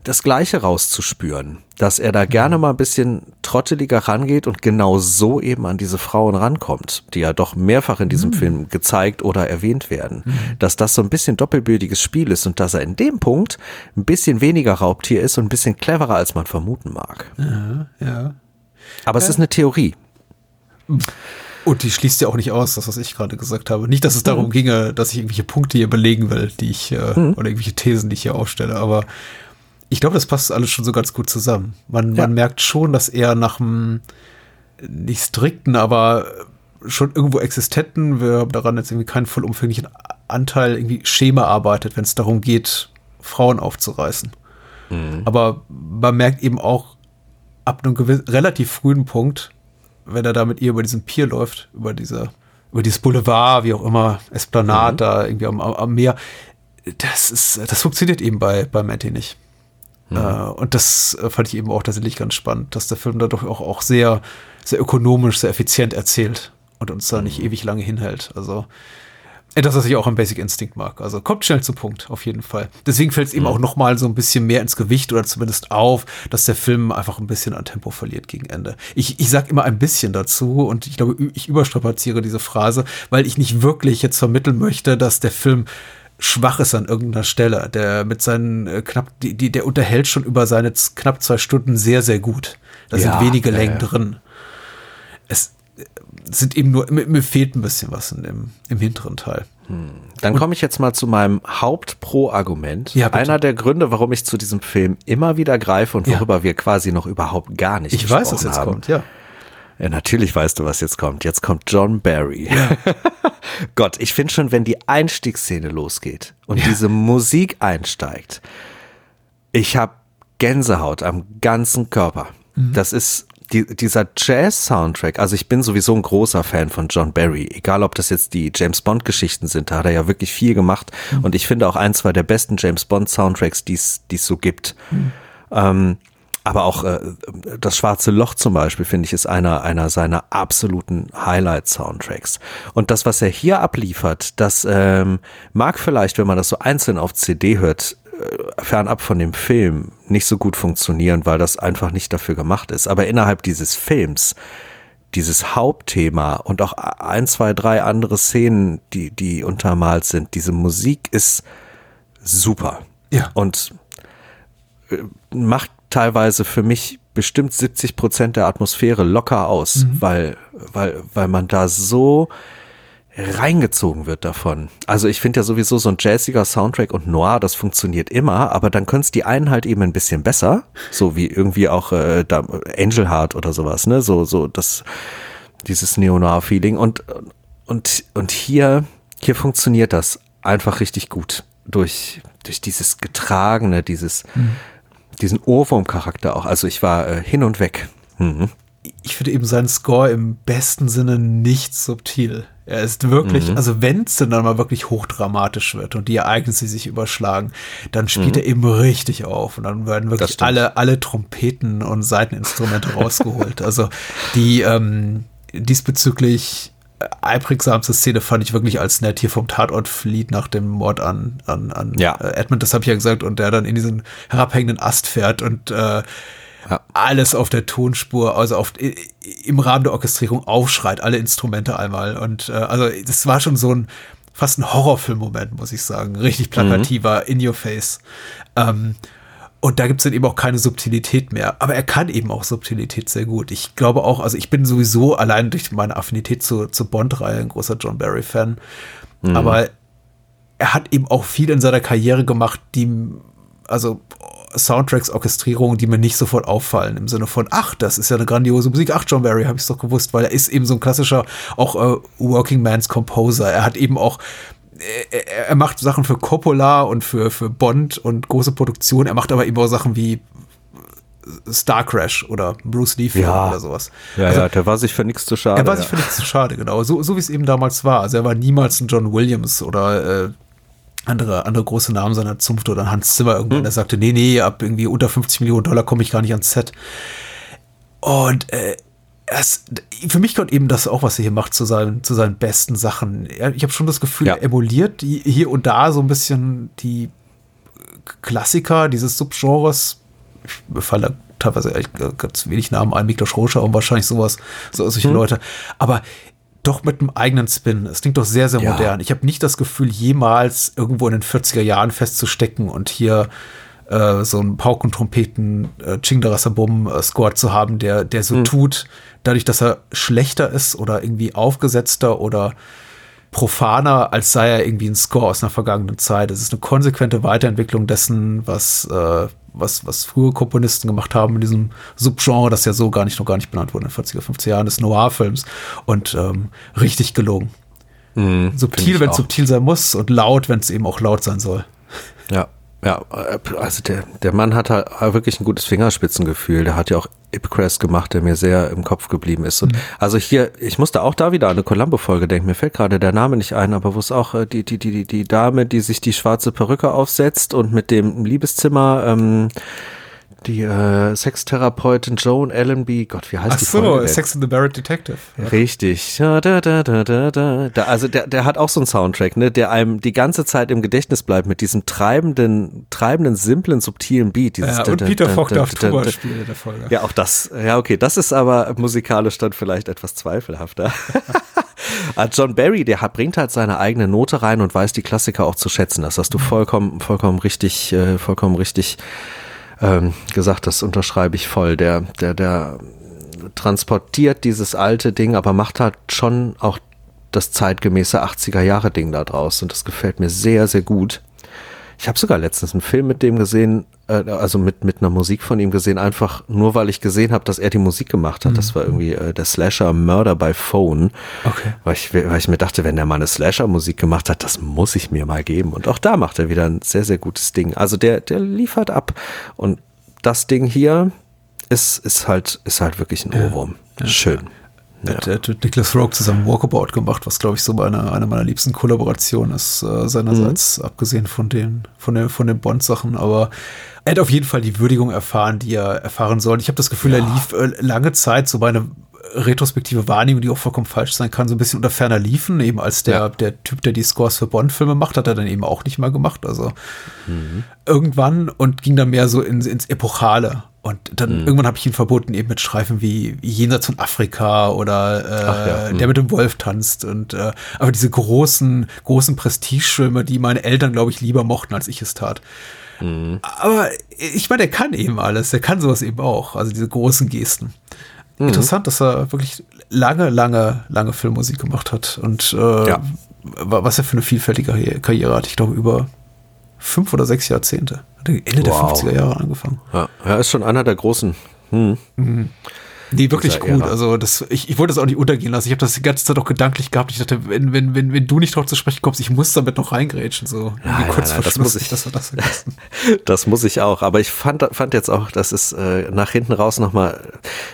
das Gleiche rauszuspüren, dass er da gerne mal ein bisschen trotteliger rangeht und genau so eben an diese Frauen rankommt, die ja doch mehrfach in diesem mhm. Film gezeigt oder erwähnt werden, mhm. dass das so ein bisschen doppelbödiges Spiel ist und dass er in dem Punkt ein bisschen weniger Raubtier ist und ein bisschen cleverer, als man vermuten mag. Ja, ja. Aber ja. es ist eine Theorie. Mhm. Und die schließt ja auch nicht aus, das, was ich gerade gesagt habe. Nicht, dass es darum mhm. ginge, dass ich irgendwelche Punkte hier belegen will, die ich, äh, mhm. oder irgendwelche Thesen, die ich hier aufstelle, aber ich glaube, das passt alles schon so ganz gut zusammen. Man, ja. man merkt schon, dass er nach einem nicht strikten, aber schon irgendwo existenten, wir haben daran jetzt irgendwie keinen vollumfänglichen Anteil, irgendwie Schema arbeitet, wenn es darum geht, Frauen aufzureißen. Mhm. Aber man merkt eben auch ab einem gewissen, relativ frühen Punkt, wenn er da mit ihr über diesen Pier läuft, über diese, über dieses Boulevard, wie auch immer, Esplanade mhm. da irgendwie am, am, Meer. Das ist, das funktioniert eben bei, bei Matty nicht. Mhm. Äh, und das fand ich eben auch tatsächlich ganz spannend, dass der Film dadurch auch, auch sehr, sehr ökonomisch, sehr effizient erzählt und uns da nicht mhm. ewig lange hinhält. Also, das, was ich auch am Basic Instinct mag. Also kommt schnell zu Punkt, auf jeden Fall. Deswegen fällt es ihm mhm. auch noch mal so ein bisschen mehr ins Gewicht oder zumindest auf, dass der Film einfach ein bisschen an Tempo verliert gegen Ende. Ich, ich sag immer ein bisschen dazu und ich glaube, ich überstrapaziere diese Phrase, weil ich nicht wirklich jetzt vermitteln möchte, dass der Film schwach ist an irgendeiner Stelle. Der mit seinen äh, knapp, die, die, der unterhält schon über seine knapp zwei Stunden sehr, sehr gut. Da ja, sind wenige Längen drin. Es, sind eben nur, mir, mir, fehlt ein bisschen was in dem, im hinteren Teil. Hm. Dann komme ich jetzt mal zu meinem Haupt-Pro-Argument. Ja, Einer der Gründe, warum ich zu diesem Film immer wieder greife und worüber ja. wir quasi noch überhaupt gar nicht ich weiß, was jetzt haben. kommt, ja. Ja, natürlich weißt du, was jetzt kommt. Jetzt kommt John Barry. Ja. Gott, ich finde schon, wenn die Einstiegsszene losgeht und ja. diese Musik einsteigt, ich habe Gänsehaut am ganzen Körper. Mhm. Das ist die, dieser Jazz-Soundtrack, also ich bin sowieso ein großer Fan von John Barry, egal ob das jetzt die James Bond-Geschichten sind, da hat er ja wirklich viel gemacht mhm. und ich finde auch ein, zwei der besten James Bond-Soundtracks, die es so gibt. Mhm. Ähm, aber auch äh, das Schwarze Loch zum Beispiel, finde ich, ist einer, einer seiner absoluten Highlight-Soundtracks. Und das, was er hier abliefert, das ähm, mag vielleicht, wenn man das so einzeln auf CD hört, fernab von dem Film nicht so gut funktionieren, weil das einfach nicht dafür gemacht ist. Aber innerhalb dieses Films dieses Hauptthema und auch ein, zwei, drei andere Szenen, die, die untermalt sind, diese Musik ist super. Ja. Und äh, macht teilweise für mich bestimmt 70 Prozent der Atmosphäre locker aus, mhm. weil, weil, weil man da so reingezogen wird davon. Also ich finde ja sowieso so ein jazziger Soundtrack und Noir, das funktioniert immer, aber dann können es die einen halt eben ein bisschen besser, so wie irgendwie auch äh, da Angel Heart oder sowas, ne? So so das dieses Neo-Noir-Feeling und und und hier hier funktioniert das einfach richtig gut durch durch dieses getragene, dieses mhm. diesen Ohrwurm-Charakter auch. Also ich war äh, hin und weg. Mhm ich finde eben seinen Score im besten Sinne nicht subtil. Er ist wirklich, mhm. also wenn es dann mal wirklich hochdramatisch wird und die Ereignisse sich überschlagen, dann spielt mhm. er eben richtig auf und dann werden wirklich alle, alle Trompeten und Seiteninstrumente rausgeholt. Also die ähm, diesbezüglich einprägsamste Szene fand ich wirklich als nett hier vom Tatort flieht nach dem Mord an, an, an ja. Edmund, das habe ich ja gesagt, und der dann in diesen herabhängenden Ast fährt und äh, ja. alles auf der Tonspur, also auf, im Rahmen der Orchestrierung aufschreit, alle Instrumente einmal. Und äh, also das war schon so ein fast ein Horrorfilm-Moment, muss ich sagen. Richtig plakativer, mhm. in your face. Ähm, und da gibt es dann eben auch keine Subtilität mehr. Aber er kann eben auch Subtilität sehr gut. Ich glaube auch, also ich bin sowieso allein durch meine Affinität zur, zur Bond-Reihe ein großer John Barry-Fan. Mhm. Aber er hat eben auch viel in seiner Karriere gemacht, die, also Soundtracks, Orchestrierungen, die mir nicht sofort auffallen, im Sinne von, ach, das ist ja eine grandiose Musik, ach, John Barry, habe ich es doch gewusst, weil er ist eben so ein klassischer, auch äh, Working Man's Composer. Er hat eben auch er, er, macht Sachen für Coppola und für, für Bond und große Produktionen. Er macht aber eben auch Sachen wie Star Crash oder Bruce Lee Film ja. oder sowas. Ja, also, ja, der war sich für nichts zu schade. Er war sich für nichts zu schade, genau. So, so wie es eben damals war. Also er war niemals ein John Williams oder äh, andere, andere große Namen seiner Zunft oder Hans Zimmer irgendwann, hm. der sagte, nee, nee, ab irgendwie unter 50 Millionen Dollar komme ich gar nicht ans Set. Und äh, es, für mich kommt eben das auch, was er hier macht, zu seinen, zu seinen besten Sachen. Ich habe schon das Gefühl, ja. er emuliert hier und da so ein bisschen die Klassiker dieses Subgenres. Ich falle teilweise ganz wenig Namen ein, Miklos Roscher und wahrscheinlich sowas, so solche hm. Leute. Aber doch mit einem eigenen Spin. Es klingt doch sehr, sehr ja. modern. Ich habe nicht das Gefühl, jemals irgendwo in den 40er Jahren festzustecken und hier äh, so einen Pauken, Trompeten, äh, Chingdarasabum äh, Score zu haben, der, der so hm. tut, dadurch, dass er schlechter ist oder irgendwie aufgesetzter oder profaner, als sei er irgendwie ein Score aus einer vergangenen Zeit. Es ist eine konsequente Weiterentwicklung dessen, was, äh, was, was frühe Komponisten gemacht haben in diesem Subgenre, das ja so gar nicht, noch gar nicht benannt wurde in den 40er, 50er Jahren des Noir-Films und ähm, richtig gelungen. Mhm, subtil, wenn es subtil sein muss und laut, wenn es eben auch laut sein soll. Ja, ja, also der, der Mann hat halt wirklich ein gutes Fingerspitzengefühl. Der hat ja auch Ipcrest gemacht, der mir sehr im Kopf geblieben ist. Und mhm. also hier, ich musste auch da wieder an eine Columbo-Folge denken. Mir fällt gerade der Name nicht ein, aber wo es auch äh, die, die, die, die Dame, die sich die schwarze Perücke aufsetzt und mit dem Liebeszimmer, ähm, die äh, Sextherapeutin Joan Allenby, Gott, wie heißt Ach die so, Folge Sex in the Barrett Detective. Ja. Richtig. Ja, da, da, da, da, da. Also der, der hat auch so einen Soundtrack, ne, der einem die ganze Zeit im Gedächtnis bleibt mit diesem treibenden, treibenden, simplen, subtilen Beat. Dieses ja, und Peter Falk darf Tuba spielen in der Folge. Ja, auch das. Ja, okay, das ist aber musikalisch dann vielleicht etwas zweifelhafter. Ah, John Barry, der hat, bringt halt seine eigene Note rein und weiß die Klassiker auch zu schätzen. Das hast du vollkommen, vollkommen richtig, äh, vollkommen richtig ähm, gesagt, das unterschreibe ich voll. Der, der, der transportiert dieses alte Ding, aber macht halt schon auch das zeitgemäße 80er Jahre Ding da draus und das gefällt mir sehr, sehr gut. Ich habe sogar letztens einen Film mit dem gesehen, äh, also mit, mit einer Musik von ihm gesehen, einfach nur weil ich gesehen habe, dass er die Musik gemacht hat. Mhm. Das war irgendwie äh, der Slasher Murder by Phone. Okay. Weil ich, weil ich mir dachte, wenn der mal eine Slasher-Musik gemacht hat, das muss ich mir mal geben. Und auch da macht er wieder ein sehr, sehr gutes Ding. Also der, der liefert ab. Und das Ding hier ist, ist halt, ist halt wirklich ein Ohrwurm. Ja. Schön. Ja. Hat mit Nicholas Rogue zusammen Walkabout gemacht, was glaube ich so eine, eine meiner liebsten Kollaborationen ist, äh, seinerseits, mhm. abgesehen von den, von den, von den Bond-Sachen. Aber er hat auf jeden Fall die Würdigung erfahren, die er erfahren soll. Ich habe das Gefühl, ja. er lief äh, lange Zeit so meine retrospektive Wahrnehmung, die auch vollkommen falsch sein kann, so ein bisschen unter ferner liefen. Eben als der, ja. der Typ, der die Scores für Bond-Filme macht, hat er dann eben auch nicht mal gemacht. Also mhm. irgendwann und ging dann mehr so ins, ins Epochale. Und dann mhm. irgendwann habe ich ihn verboten, eben mit Streifen wie, Jenseits von Afrika oder äh, ja. mhm. der mit dem Wolf tanzt. Und äh, aber diese großen, großen Prestigefilme, die meine Eltern, glaube ich, lieber mochten, als ich es tat. Mhm. Aber ich meine, er kann eben alles. Er kann sowas eben auch. Also diese großen Gesten. Mhm. Interessant, dass er wirklich lange, lange, lange Filmmusik gemacht hat. Und äh, ja. was er für eine vielfältige Karriere hat. Ich glaube, über fünf oder sechs Jahrzehnte. Hat Ende wow. der 50er Jahre angefangen. Ja, er ist schon einer der großen. Hm. Mhm. Nee, wirklich gut. Also das, ich, ich wollte das auch nicht untergehen lassen. Ich habe das die ganze Zeit auch gedanklich gehabt. Ich dachte, wenn, wenn, wenn, wenn du nicht drauf zu sprechen kommst, ich muss damit noch reingrätschen. So nein, kurz nein, das muss ich. Das, das, das, muss ich auch. Aber ich fand, fand jetzt auch, das ist äh, nach hinten raus nochmal,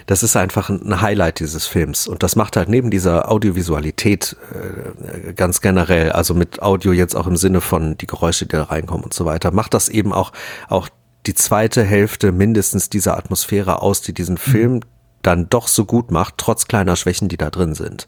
das ist einfach ein Highlight dieses Films. Und das macht halt neben dieser Audiovisualität äh, ganz generell, also mit Audio jetzt auch im Sinne von die Geräusche, die da reinkommen und so weiter, macht das eben auch, auch die zweite Hälfte mindestens dieser Atmosphäre aus, die diesen Film mhm dann doch so gut macht, trotz kleiner Schwächen, die da drin sind.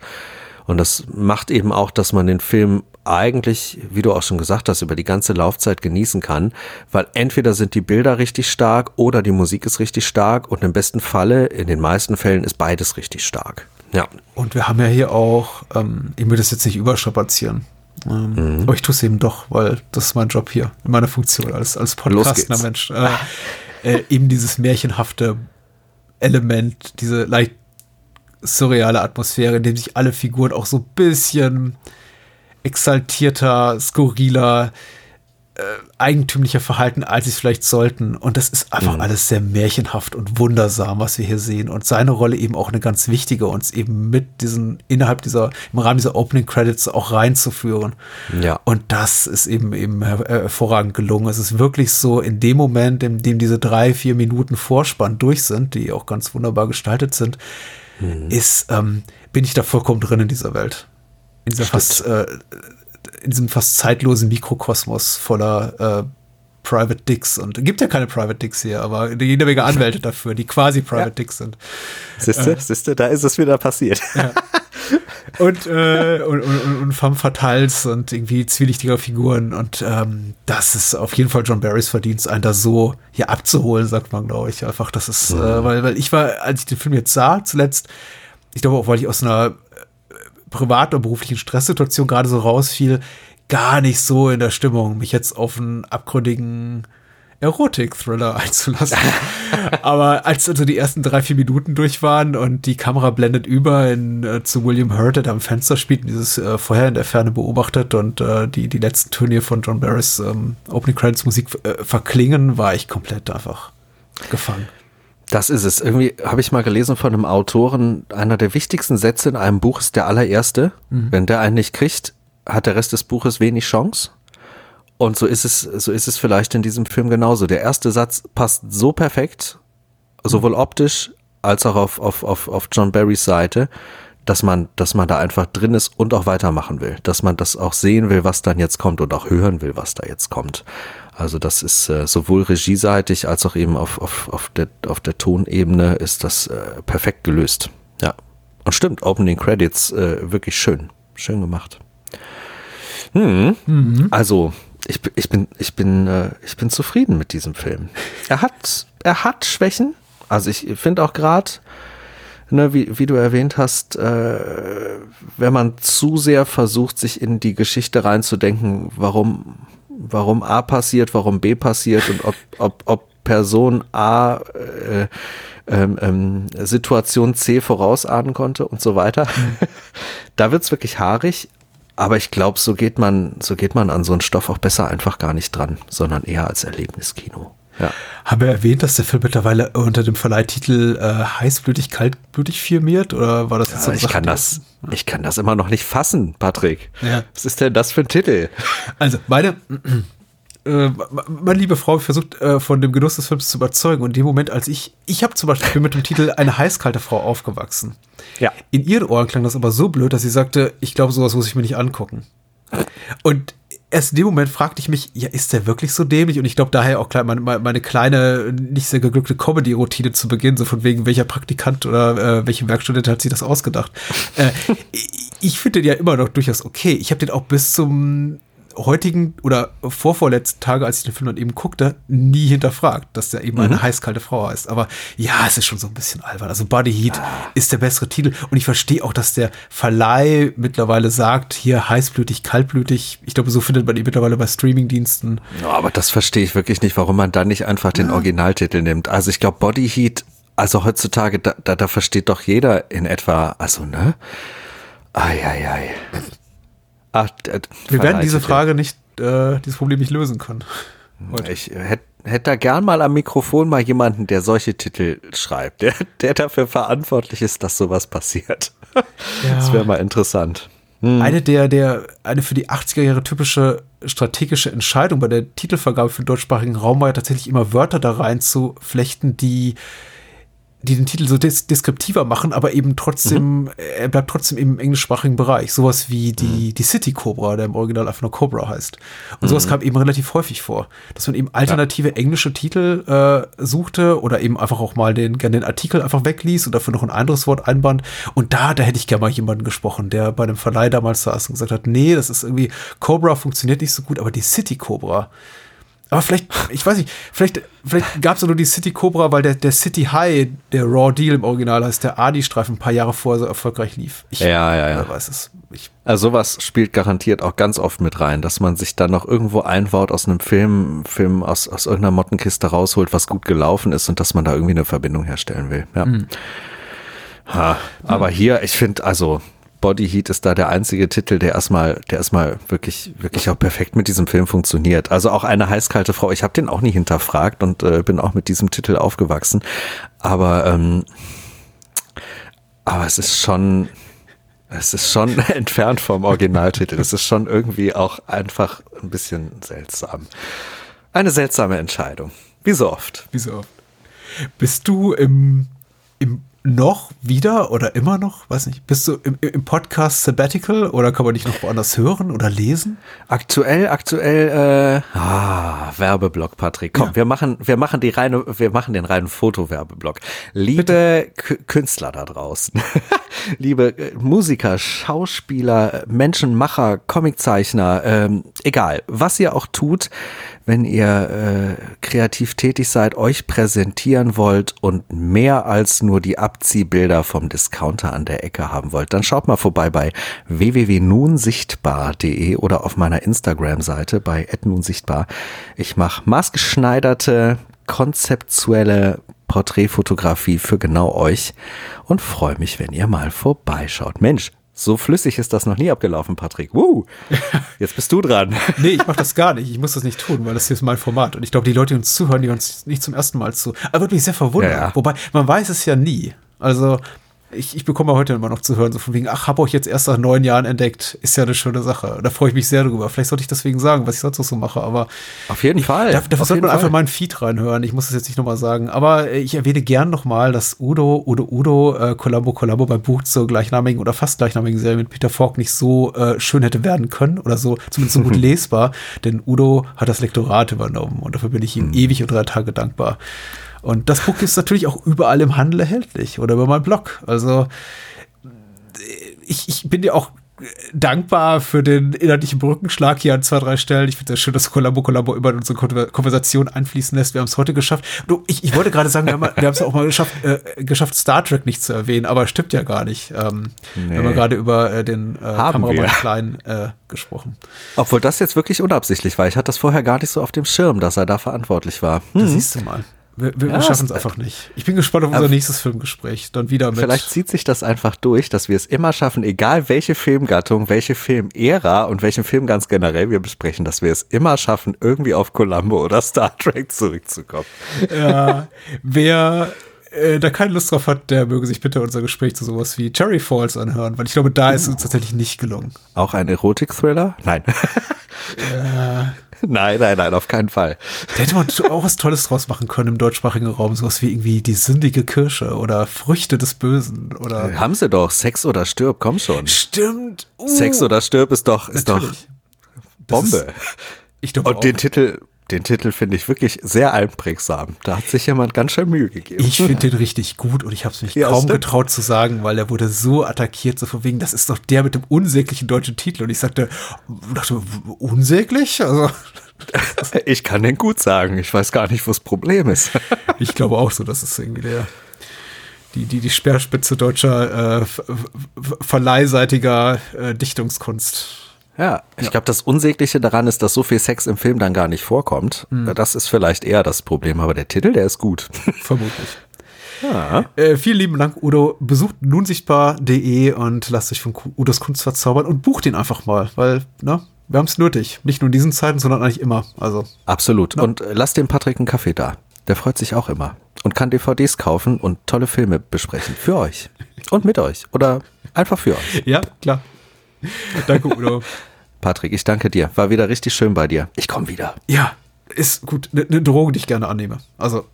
Und das macht eben auch, dass man den Film eigentlich, wie du auch schon gesagt hast, über die ganze Laufzeit genießen kann, weil entweder sind die Bilder richtig stark oder die Musik ist richtig stark und im besten Falle, in den meisten Fällen, ist beides richtig stark. Ja. Und wir haben ja hier auch, ähm, ich will das jetzt nicht überstrapazieren, ähm, mhm. aber ich tue es eben doch, weil das ist mein Job hier, meine Funktion als, als podcastender Mensch. Äh, äh, eben dieses märchenhafte Element, diese leicht surreale Atmosphäre, in dem sich alle Figuren auch so ein bisschen exaltierter, skurriler, äh, eigentümlicher verhalten, als sie es vielleicht sollten. Und das ist einfach mhm. alles sehr märchenhaft und wundersam, was wir hier sehen. Und seine Rolle eben auch eine ganz wichtige, uns eben mit diesen, innerhalb dieser, im Rahmen dieser Opening Credits auch reinzuführen. Ja. Und das ist eben eben hervorragend gelungen. Es ist wirklich so, in dem Moment, in dem diese drei, vier Minuten Vorspann durch sind, die auch ganz wunderbar gestaltet sind, mhm. ist, ähm, bin ich da vollkommen drin in dieser Welt. In dieser fast, äh, in diesem fast zeitlosen Mikrokosmos voller äh, Private Dicks und gibt ja keine Private Dicks hier, aber jede Menge Anwälte dafür, die quasi Private ja. Dicks sind. Siehste, äh, siehste, da ist es wieder passiert. Ja. Und, äh, und, und, und femme fatales und irgendwie zwielichtige Figuren und ähm, das ist auf jeden Fall John Barrys Verdienst, einen da so hier abzuholen, sagt man, glaube ich. Einfach, das ist, mhm. äh, weil, weil ich war, als ich den Film jetzt sah, zuletzt, ich glaube auch, weil ich aus einer privat- oder beruflichen Stresssituation gerade so rausfiel, gar nicht so in der Stimmung, mich jetzt auf einen abgründigen Erotik-Thriller einzulassen. Aber als also die ersten drei, vier Minuten durch waren und die Kamera blendet über in, äh, zu William Hurt, der am Fenster spielt und dieses äh, vorher in der Ferne beobachtet und äh, die, die letzten Töne von John Barrys ähm, Opening Credits Musik äh, verklingen, war ich komplett einfach gefangen. Das ist es. Irgendwie habe ich mal gelesen von einem Autoren, einer der wichtigsten Sätze in einem Buch ist der allererste. Mhm. Wenn der einen nicht kriegt, hat der Rest des Buches wenig Chance. Und so ist es, so ist es vielleicht in diesem Film genauso. Der erste Satz passt so perfekt, sowohl optisch als auch auf, auf, auf, auf John Barrys Seite, dass man, dass man da einfach drin ist und auch weitermachen will. Dass man das auch sehen will, was dann jetzt kommt und auch hören will, was da jetzt kommt. Also das ist äh, sowohl regieseitig als auch eben auf, auf, auf, der, auf der Tonebene ist das äh, perfekt gelöst. Ja. Und stimmt, Opening Credits äh, wirklich schön. Schön gemacht. Hm. Mhm. Also, ich, ich bin, ich bin, äh, ich bin zufrieden mit diesem Film. Er hat, er hat Schwächen. Also ich finde auch gerade, ne, wie, wie du erwähnt hast, äh, wenn man zu sehr versucht, sich in die Geschichte reinzudenken, warum warum A passiert, warum B passiert und ob, ob, ob Person A äh, ähm, ähm, Situation C vorausahnen konnte und so weiter. Mhm. da wird's wirklich haarig, aber ich glaube, so geht man, so geht man an so einen Stoff auch besser einfach gar nicht dran, sondern eher als Erlebniskino. Ja. Haben wir erwähnt, dass der Film mittlerweile unter dem Verleihtitel äh, heißblütig, kaltblütig firmiert? Oder war das jetzt ja, so ich kann das, ich kann das immer noch nicht fassen, Patrick. Ja. Was ist denn das für ein Titel? Also, meine, äh, meine liebe Frau versucht äh, von dem Genuss des Films zu überzeugen. Und in dem Moment, als ich, ich habe zum Beispiel mit dem Titel Eine heißkalte Frau aufgewachsen. Ja. In ihren Ohren klang das aber so blöd, dass sie sagte, ich glaube, sowas muss ich mir nicht angucken. Und erst in dem Moment fragte ich mich, ja, ist der wirklich so dämlich? Und ich glaube daher auch meine, meine kleine, nicht sehr geglückte Comedy-Routine zu Beginn, so von wegen, welcher Praktikant oder äh, welche Werkstudent hat sich das ausgedacht? äh, ich finde den ja immer noch durchaus okay. Ich habe den auch bis zum heutigen oder vorvorletzten Tage, als ich den Film dann eben guckte, nie hinterfragt, dass der eben mhm. eine heißkalte Frau heißt. Aber ja, es ist schon so ein bisschen albern. Also Body Heat ah. ist der bessere Titel. Und ich verstehe auch, dass der Verleih mittlerweile sagt, hier heißblütig, kaltblütig. Ich glaube, so findet man ihn mittlerweile bei Streamingdiensten. Ja, aber das verstehe ich wirklich nicht, warum man dann nicht einfach den ja. Originaltitel nimmt. Also ich glaube, Body Heat, also heutzutage, da, da, da versteht doch jeder in etwa, also ne? Eieiei. Ach, Wir werden diese Frage nicht, äh, dieses Problem nicht lösen können. Heute. Ich hätte hätt da gern mal am Mikrofon mal jemanden, der solche Titel schreibt, der, der dafür verantwortlich ist, dass sowas passiert. Ja. Das wäre mal interessant. Hm. Eine der, der, eine für die 80er Jahre typische strategische Entscheidung bei der Titelvergabe für den deutschsprachigen Raum war ja tatsächlich immer Wörter da rein zu flechten, die die den Titel so des deskriptiver machen, aber eben trotzdem, mhm. er bleibt trotzdem im englischsprachigen Bereich. Sowas wie die, mhm. die City Cobra, der im Original einfach nur Cobra heißt. Und mhm. sowas kam eben relativ häufig vor, dass man eben alternative ja. englische Titel äh, suchte oder eben einfach auch mal den, gerne den Artikel einfach wegließ und dafür noch ein anderes Wort einband. Und da, da hätte ich gerne mal jemanden gesprochen, der bei einem Verleih damals saß und gesagt hat, nee, das ist irgendwie, Cobra funktioniert nicht so gut, aber die City Cobra, aber vielleicht, ich weiß nicht, vielleicht, vielleicht gab es nur die City Cobra, weil der, der City High, der Raw Deal im Original heißt, der Adi-Streifen ein paar Jahre vorher so erfolgreich lief. Ich, ja, ja, ja. Weiß es. Ich, also sowas spielt garantiert auch ganz oft mit rein, dass man sich dann noch irgendwo einbaut aus einem Film, Film aus, aus irgendeiner Mottenkiste rausholt, was gut gelaufen ist und dass man da irgendwie eine Verbindung herstellen will. Ja. Mhm. Ha, aber hier, ich finde, also Body Heat ist da der einzige Titel, der erstmal, der erstmal wirklich, wirklich auch perfekt mit diesem Film funktioniert. Also auch eine heißkalte Frau. Ich habe den auch nie hinterfragt und äh, bin auch mit diesem Titel aufgewachsen. Aber, ähm, aber es ist schon, es ist schon entfernt vom Originaltitel. Es ist schon irgendwie auch einfach ein bisschen seltsam. Eine seltsame Entscheidung. Wie so oft. Wie so oft. Bist du im, im noch wieder oder immer noch, weiß nicht, bist du im, im, Podcast Sabbatical oder kann man dich noch woanders hören oder lesen? Aktuell, aktuell, äh, ah, Werbeblock, Patrick. Komm, ja. wir machen, wir machen die reine, wir machen den reinen Fotowerbeblock. Liebe Künstler da draußen, liebe äh, Musiker, Schauspieler, Menschenmacher, Comiczeichner, ähm, egal, was ihr auch tut, wenn ihr äh, kreativ tätig seid, euch präsentieren wollt und mehr als nur die Abziehbilder vom Discounter an der Ecke haben wollt, dann schaut mal vorbei bei www.nunsichtbar.de oder auf meiner Instagram-Seite bei @nunsichtbar. Ich mache maßgeschneiderte, konzeptuelle Porträtfotografie für genau euch und freue mich, wenn ihr mal vorbeischaut. Mensch, so flüssig ist das noch nie abgelaufen, Patrick. Woo! Jetzt bist du dran. nee, ich mach das gar nicht. Ich muss das nicht tun, weil das hier ist mein Format. Und ich glaube, die Leute, die uns zuhören, die uns nicht zum ersten Mal zu. Aber würde mich sehr verwundern. Ja, ja. Wobei, man weiß es ja nie. Also, ich, ich bekomme heute immer noch zu hören, so von wegen, ach, habe euch jetzt erst nach neun Jahren entdeckt, ist ja eine schöne Sache. Da freue ich mich sehr drüber. Vielleicht sollte ich deswegen sagen, was ich sonst noch so mache, aber. Auf jeden Fall. Da, dafür sollte man Fall. einfach mal ein Feed reinhören. Ich muss das jetzt nicht nochmal sagen. Aber ich erwähne gern nochmal, dass Udo, Udo, Udo, äh, Columbo, Columbo beim Buch zur gleichnamigen oder fast gleichnamigen Serie mit Peter Falk nicht so äh, schön hätte werden können oder so, zumindest so gut lesbar. Denn Udo hat das Lektorat übernommen und dafür bin ich ihm mhm. ewig und drei Tage dankbar. Und das Buch ist natürlich auch überall im Handel erhältlich oder über meinen Blog. Also, ich, ich bin dir auch dankbar für den inhaltlichen Brückenschlag hier an zwei, drei Stellen. Ich finde es schön, dass Columbo Columbo immer in unsere Konversation einfließen lässt. Wir haben es heute geschafft. Du, ich, ich wollte gerade sagen, wir haben es auch mal geschafft, äh, geschafft, Star Trek nicht zu erwähnen, aber stimmt ja gar nicht. Ähm, nee. Wir haben gerade über äh, den äh, Kameramann Klein äh, gesprochen. Obwohl das jetzt wirklich unabsichtlich war. Ich hatte das vorher gar nicht so auf dem Schirm, dass er da verantwortlich war. Hm. Das siehst du mal. Wir, wir, ja, schaffen es einfach nicht. Ich bin gespannt auf unser nächstes Filmgespräch. Dann wieder mit. Vielleicht zieht sich das einfach durch, dass wir es immer schaffen, egal welche Filmgattung, welche Filmära und welchen Film ganz generell wir besprechen, dass wir es immer schaffen, irgendwie auf Columbo oder Star Trek zurückzukommen. Ja, wer äh, da keine Lust drauf hat, der möge sich bitte unser Gespräch zu sowas wie Cherry Falls anhören, weil ich glaube, da ist es uns tatsächlich nicht gelungen. Auch ein Erotik-Thriller? Nein. Ja. Nein, nein, nein, auf keinen Fall. Da hätte man auch was Tolles draus machen können im deutschsprachigen Raum. Sowas wie irgendwie die sündige Kirsche oder Früchte des Bösen oder. Äh, haben sie doch. Sex oder stirb, komm schon. Stimmt. Uh, Sex oder stirb ist doch, ist Natürlich. doch Bombe. Ist, ich glaube Und auch. den Titel den Titel finde ich wirklich sehr einprägsam. Da hat sich jemand ganz schön Mühe gegeben. Ich finde den richtig gut und ich habe es mich Ja, kaum stimmt. getraut zu sagen, weil er wurde so attackiert, so von wegen, das ist doch der mit dem unsäglichen deutschen Titel. Und ich sagte, dachte, unsäglich? Also, Ich kann den gut sagen. Ich weiß gar nicht, wo das Problem ist. ich glaube auch so, das ist irgendwie der, die, die, die Speerspitze deutscher äh, ver- ver- verleihseitiger äh, Dichtungskunst. Ja, ich glaube, das Unsägliche daran ist, dass so viel Sex im Film dann gar nicht vorkommt. Das ist vielleicht eher das Problem, aber der Titel, der ist gut. Vermutlich. Ja. Äh, vielen lieben Dank, Udo. Besucht nunsichtbar.de und lasst euch von Udos Kunst verzaubern und bucht ihn einfach mal, weil, ne, wir haben es nötig. Nicht nur in diesen Zeiten, sondern eigentlich immer. Also, Absolut. Und äh, lasst dem Patrick einen Kaffee da. Der freut sich auch immer. Und kann DVDs kaufen und tolle Filme besprechen. Für euch. Und mit euch. Oder einfach für euch. ja, klar. Danke, Udo. Patrick, ich danke dir. War wieder richtig schön bei dir. Ich komme wieder. ja, ist gut. Eine ne Drohung, die ich gerne annehme. Also,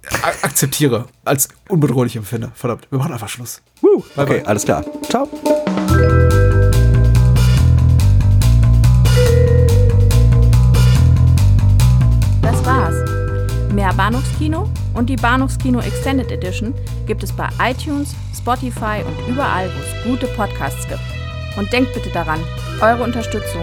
akzeptiere, als unbedrohlich empfinde. Verdammt, wir machen einfach Schluss. Woo. Bye, Okay, bye. alles klar. Ciao. Das war's. Mehr Bahnhofskino und die Bahnhofskino Extended Edition gibt es bei iTunes, Spotify und überall, wo es gute Podcasts gibt. Und denkt bitte daran, eure Unterstützung